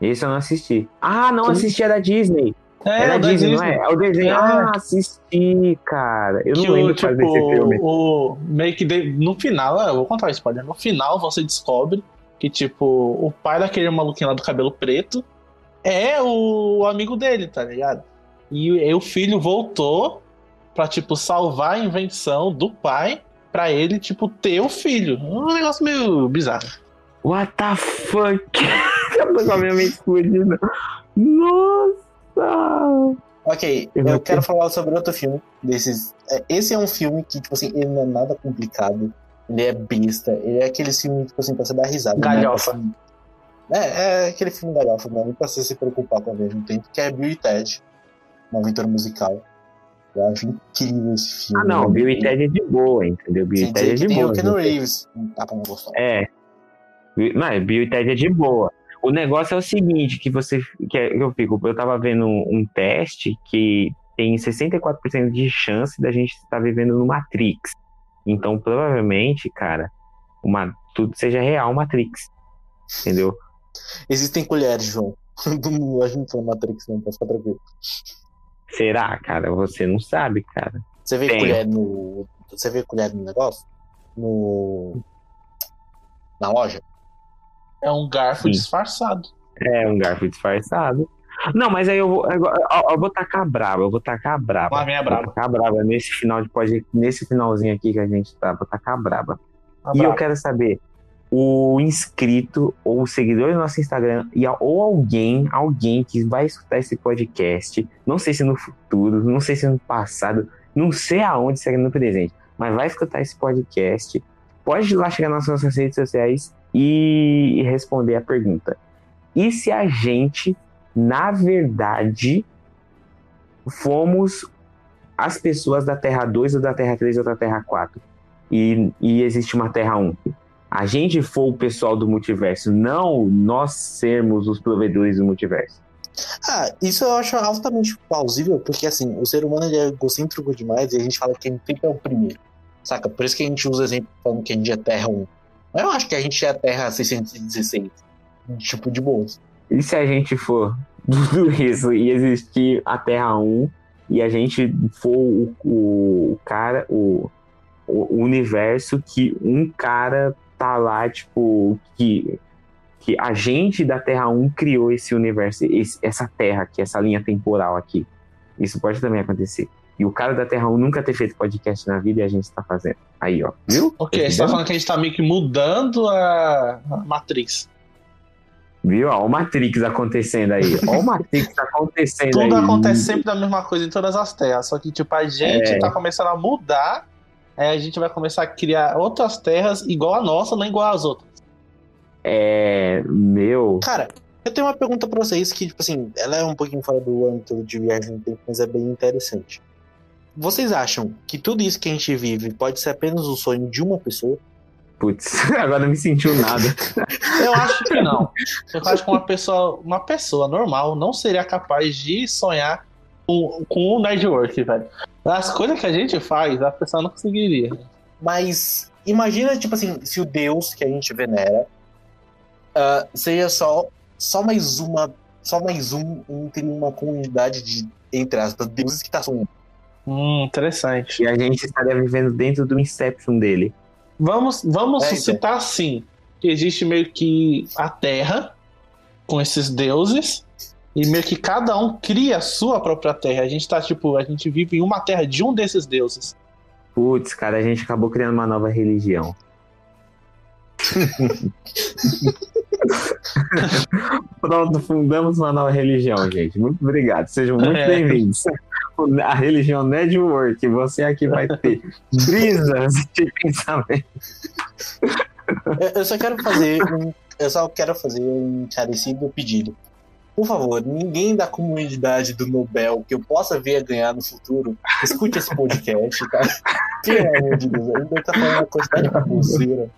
Esse eu não assisti. Ah, não Que- assisti, é da Disney. É, É da o da Disney, não Disney. é? É o desenho. É. Ah, assisti, cara. Eu que não o, lembro quase desse filme. tipo, o, meio que de- no final, eu vou contar o spoiler, no final você descobre que, tipo, o pai daquele maluquinho lá do cabelo preto é o amigo dele, tá ligado? E aí o filho voltou pra, tipo, salvar a invenção do pai pra ele, tipo, ter o filho. Um negócio meio bizarro. What the fuck? Eu tô com a minha mente explodindo. Nossa! Ok, Eu eu, quero ter- falar sobre outro filme desses. é, Esse é um filme que, tipo assim, ele não é nada complicado. Ele é besta. Ele é aquele filme, tipo assim, pra você dar risada. né? Galhofa. Assim, É, é aquele filme galhofa, não é nem pra você se preocupar com ao mesmo tempo, que é Bill e Ted. Uma aventura musical. Eu acho incrível esse filme. Ah, não, Bill e Ted é de boa, entendeu? Bill e Ted é de tem boa. o Keanu? Reeves. Pra não gostar. É. Mas Bill e Ted é de boa. O negócio é o seguinte, que você. Que é- eu fico, eu tava vendo um, um teste que tem 64% de chance da gente estar vivendo no Matrix. Então, provavelmente, cara, uma, tudo seja real Matrix. Entendeu? Existem colheres, João. a gente não tá Matrix, não, pode ficar tranquilo. Será, cara? Você não sabe, cara. Você vê Tenho. colher no. Você vê colher no negócio? No. Na loja? É um garfo Sim. disfarçado. É um garfo disfarçado. Não, mas aí eu vou, eu, eu- eu vou tacar braba, eu vou tacar braba. Lá vem a Vou tacar braba nesse final de pode, nesse finalzinho aqui que a gente tá, vou tacar braba. A E eu quero saber, o inscrito ou o seguidor do nosso Instagram e ou alguém, alguém que vai escutar esse podcast, não sei se no futuro, não sei se no passado, não sei aonde, se é no presente, mas vai escutar esse podcast, pode ir lá chegar nas nossas redes sociais e, e responder a pergunta. E se a gente, na verdade, fomos as pessoas da Terra 2 ou da Terra 3 ou da Terra 4? E, e existe uma Terra 1 a gente for o pessoal do multiverso, não nós sermos os provedores do multiverso. Ah, isso eu acho altamente plausível, porque assim, o ser humano ele é egocêntrico demais e a gente fala que a gente sempre é o primeiro. Saca? Por isso que a gente usa exemplo falando que a gente é Terra 1. Mas eu acho que a gente é a Terra 616. Tipo, de boas. E se a gente for tudo isso e existir a Terra 1 e a gente for o, o, o cara, o, o universo que um cara tá lá, tipo, que, que a gente da Terra 1 criou esse universo, esse- essa Terra aqui, essa linha temporal aqui. Isso pode também acontecer. E o cara da Terra 1 nunca ter feito podcast na vida e a gente tá fazendo. Aí, ó. Viu? Ok, você tá falando que a gente tá meio que mudando a a Matrix. Viu? Ó, o Matrix acontecendo aí. Ó, o Matrix acontecendo aí. Tudo acontece sempre da mesma coisa em todas as terras. Só que, tipo, a gente É. tá começando a mudar. Aí a gente vai começar a criar outras terras igual a nossa, não igual às outras. É. Meu. Cara, eu tenho uma pergunta pra vocês que, tipo assim, ela é um pouquinho fora do âmbito de viagem no tempo, mas é bem interessante. Vocês acham que tudo isso que a gente vive pode ser apenas o sonho de uma pessoa? Putz, agora não me sentiu nada. Eu acho que não. Eu acho que uma pessoa, uma pessoa normal não seria capaz de sonhar com, com o network, velho. As coisas que a gente faz, a pessoa não conseguiria. Mas imagina, tipo assim, se o Deus que a gente venera ah, seja só, só mais uma. Só mais um entre uma comunidade de, entre aspas, deuses que tá sonhando. Hum, interessante. E a gente estaria vivendo dentro do Inception dele. Vamos, vamos É, então. citar assim: que existe meio que a Terra com esses deuses. E meio que cada um cria a sua própria terra. A gente tá, tipo, a gente vive em uma terra de um desses deuses. Putz, cara, a gente acabou criando uma nova religião. Pronto, fundamos uma nova religião, gente. Muito obrigado. Sejam muito É. bem-vindos. A religião Network, você aqui vai ter brisas de pensamento. Eu, eu só quero fazer um. Eu só quero fazer um encarecido pedido. Por favor, ninguém da comunidade do Nobel que eu possa vir a ganhar no futuro, escute esse podcast, tá? Pelo amor de Deus, ainda tá falando uma quantidade de baboseira.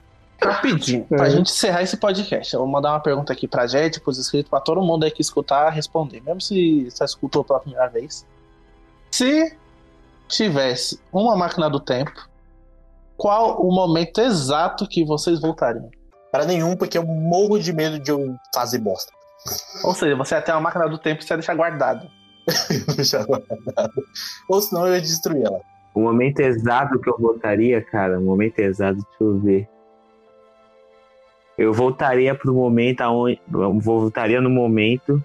Rapidinho, pra gente encerrar esse podcast, eu vou mandar uma pergunta aqui pra gente, pros inscritos, pra todo mundo aí que escutar responder, mesmo se você escutou pela primeira vez. Se tivesse uma máquina do tempo, qual o momento exato que vocês voltariam? Para nenhum, porque eu morro de medo de eu fazer bosta. Ou seja, você ia ter uma máquina do tempo e você deixar guardado. Deixar guardado. Ou senão eu ia destruir ela. O momento exato que eu voltaria, cara, o momento exato, deixa eu ver. Eu voltaria pro momento aonde. Eu voltaria no momento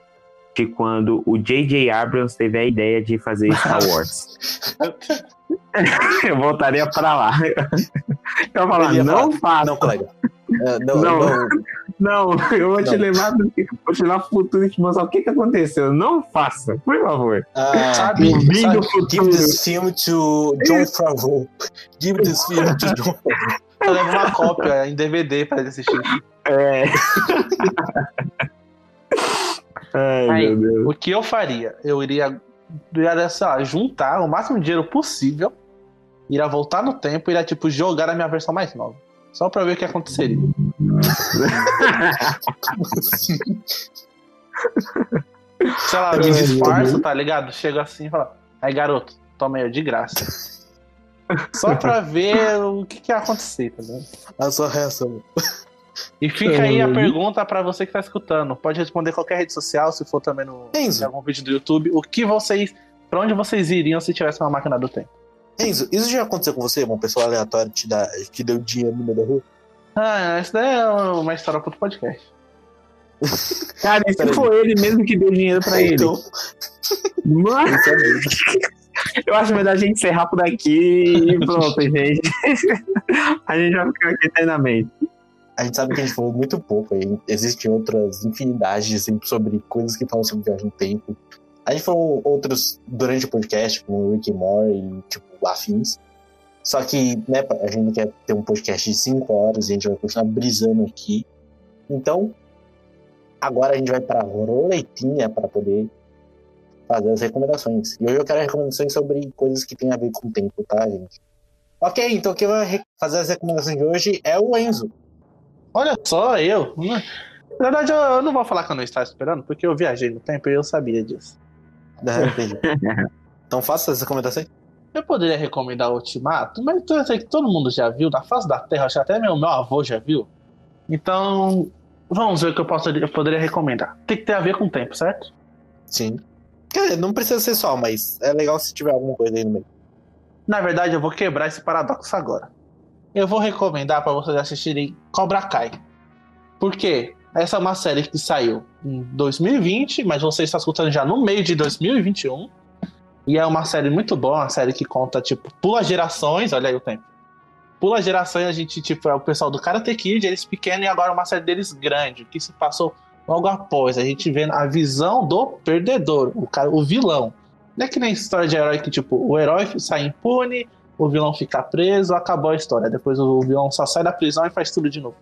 de quando o J.J. Abrams teve a ideia de fazer Star Wars. eu voltaria pra lá. Eu falar, não faça. Não, colega. É, não, Não. não. Não, eu vou te Não. levar, do que- vou te levar pro futuro e te mostrar o que, que aconteceu. Não faça, por favor. Ah, Sabe, sabe, give this film to John Favreau. Give this film to John Favreau. eu levo uma cópia em DVD pra ele assistir. É. Ai, Aí, meu Deus. o que eu faria? Eu iria, iria sei lá, juntar o máximo de dinheiro possível, iria voltar no tempo e iria, tipo, jogar na minha versão mais nova. Só pra ver o que aconteceria. Sei lá, me Ai, disfarço, tá ligado? Chego assim e falo, aí garoto, toma aí, ó, de graça. Só pra ver o que, que ia acontecer, tá ligado? A sua reação. E fica aí a Uhum. pergunta pra você que tá escutando. Pode responder qualquer rede social, se for também no, em algum vídeo do YouTube. O que vocês. Pra onde vocês iriam se tivesse uma máquina do tempo? Enzo, isso já aconteceu com você? Uma pessoa aleatória te, dá, te deu dinheiro no meio da rua? Ah, isso daí é uma história pro outro podcast. Cara, e se for ele mesmo que deu dinheiro pra ele? Então, Mano, isso é mesmo. eu acho melhor a gente encerrar por aqui e pronto, gente. A gente vai ficar aqui eternamente. A gente sabe que a gente falou muito pouco. aí Existem outras infinidades assim, sobre coisas que falam sobre viagem no tempo. A gente falou outros durante o podcast, como Rick Morty e tipo, afins. Só que, né, a gente quer ter um podcast de 5 horas e a gente vai continuar brisando aqui. Então, agora a gente vai para roletinha para poder fazer as recomendações. E hoje eu quero recomendações sobre coisas que tem a ver com o tempo, tá, gente? Ok, então quem vai fazer as recomendações de hoje é o Enzo. Olha só, eu. Na verdade, eu não vou falar que eu não estava esperando, porque eu viajei no tempo e eu sabia disso. Da RPG. então faça as recomendações. Eu poderia recomendar Ultimato, mas eu sei que todo mundo já viu, na face da Terra, acho que até meu, meu avô já viu. Então, vamos ver o que eu, posso, eu poderia recomendar. Tem que ter a ver com o tempo, certo? Sim. Quer dizer, não precisa ser só, mas é legal se tiver alguma coisa aí no meio. Na verdade, eu vou quebrar esse paradoxo agora. Eu vou recomendar para vocês assistirem Cobra Kai. Por quê? Essa é uma série que saiu em 2020, mas você está escutando já no meio de 2021. E é uma série muito boa, uma série que conta, tipo, pula gerações, olha aí o tempo. Pula gerações, a gente, tipo, é o pessoal do Karate Kid, eles pequenos, e agora uma série deles grande, que se passou logo após. A gente vê a visão do perdedor, o, cara, o vilão. Não é que nem história de herói que, tipo, o herói sai impune, o vilão fica preso, acabou a história. Depois o vilão só sai da prisão e faz tudo de novo.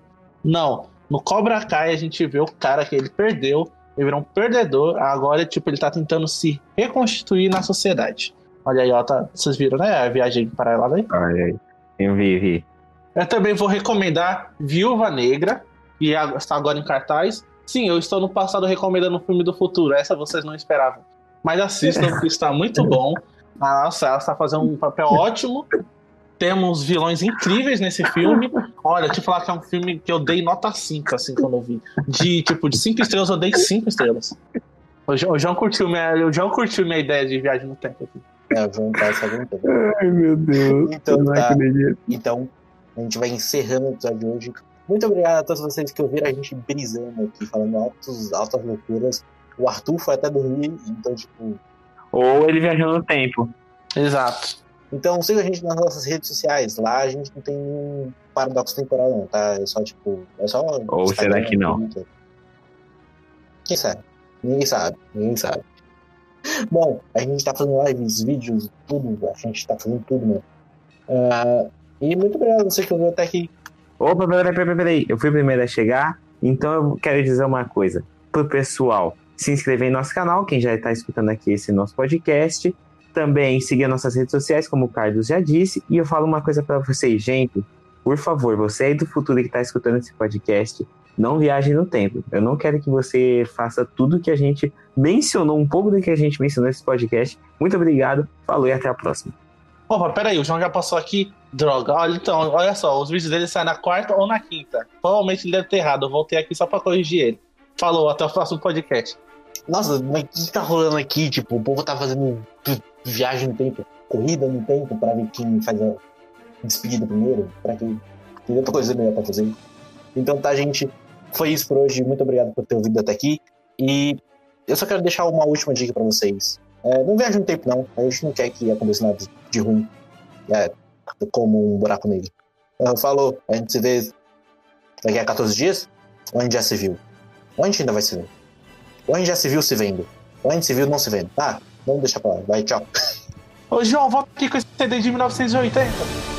Não. No Cobra Kai a gente vê o cara que ele perdeu, ele virou um perdedor, agora, tipo, ele tá tentando se reconstituir na sociedade. Olha aí, ó, tá, vocês viram, né? A viagem paralela aí. Olha aí. Eu vi, vi. Eu também vou recomendar Viúva Negra, que está agora em cartaz. Sim, eu estou no passado recomendando um filme do futuro. Essa vocês não esperavam. Mas assistam, porque está muito bom. Nossa, ela está fazendo um papel ótimo. Temos vilões incríveis nesse filme. Olha, te falar que é um filme que eu dei nota 5, assim, quando eu vi. De, tipo, de 5 estrelas, eu dei 5 estrelas. O João, o João curtiu minha, o João curtiu minha ideia de viagem no tempo aqui. É, se aguentando. Ai, meu Deus. Então tá. acredito. Então, a gente vai encerrando o episódio de hoje. Muito obrigado a todos vocês que ouviram a gente brisando aqui, falando altos, altas loucuras. O Arthur foi até dormir, então, tipo. Ou ele viajou no tempo. Exato. Então siga a gente nas nossas redes sociais. Lá a gente não tem nenhum paradoxo temporal, não, tá? É só, tipo. É só. Ou será que não? Quem sabe? Ninguém sabe. Ninguém sabe. Bom, a gente tá fazendo lives, vídeos, tudo. A gente tá fazendo tudo, né? Ah, e muito obrigado a você que ouviu até aqui. Opa, peraí, peraí, peraí. Eu fui o primeiro a chegar, então eu quero dizer uma coisa pro pessoal. Se inscrever em nosso canal, quem já está escutando aqui esse nosso podcast. Também seguir nossas redes sociais, como o Carlos já disse. E eu falo uma coisa para vocês, gente. Por favor, você aí do futuro que está escutando esse podcast, não viaje no tempo. Eu não quero que você faça tudo que a gente mencionou, um pouco do que a gente mencionou nesse podcast. Muito obrigado, falou e até a próxima. Opa, peraí, o João já passou aqui. Droga, olha então, olha só, os vídeos dele saem na quarta ou na quinta. Provavelmente ele deve ter errado, eu voltei aqui só pra corrigir ele. Falou, até o próximo podcast. Nossa, mas o que tá rolando aqui? Tipo, o povo tá fazendo viagem no tempo, corrida no tempo pra ver quem faz a despedida primeiro. Pra quem tem outra coisa melhor pra fazer. Então tá, gente. Foi isso por hoje. Muito obrigado por ter ouvido até aqui. E eu só quero deixar uma última dica pra vocês. É, não viaje no tempo, não. A gente não quer que aconteça nada de ruim. É, como um buraco negro. Eu falo, a gente se vê daqui a 14 dias, gente já se viu? Gente ainda vai se ver? Gente já se viu se vendo? Gente se viu não se vendo? Ah, vamos deixar pra lá. Vai, tchau. Ô, João, volta aqui com esse CD de 1980.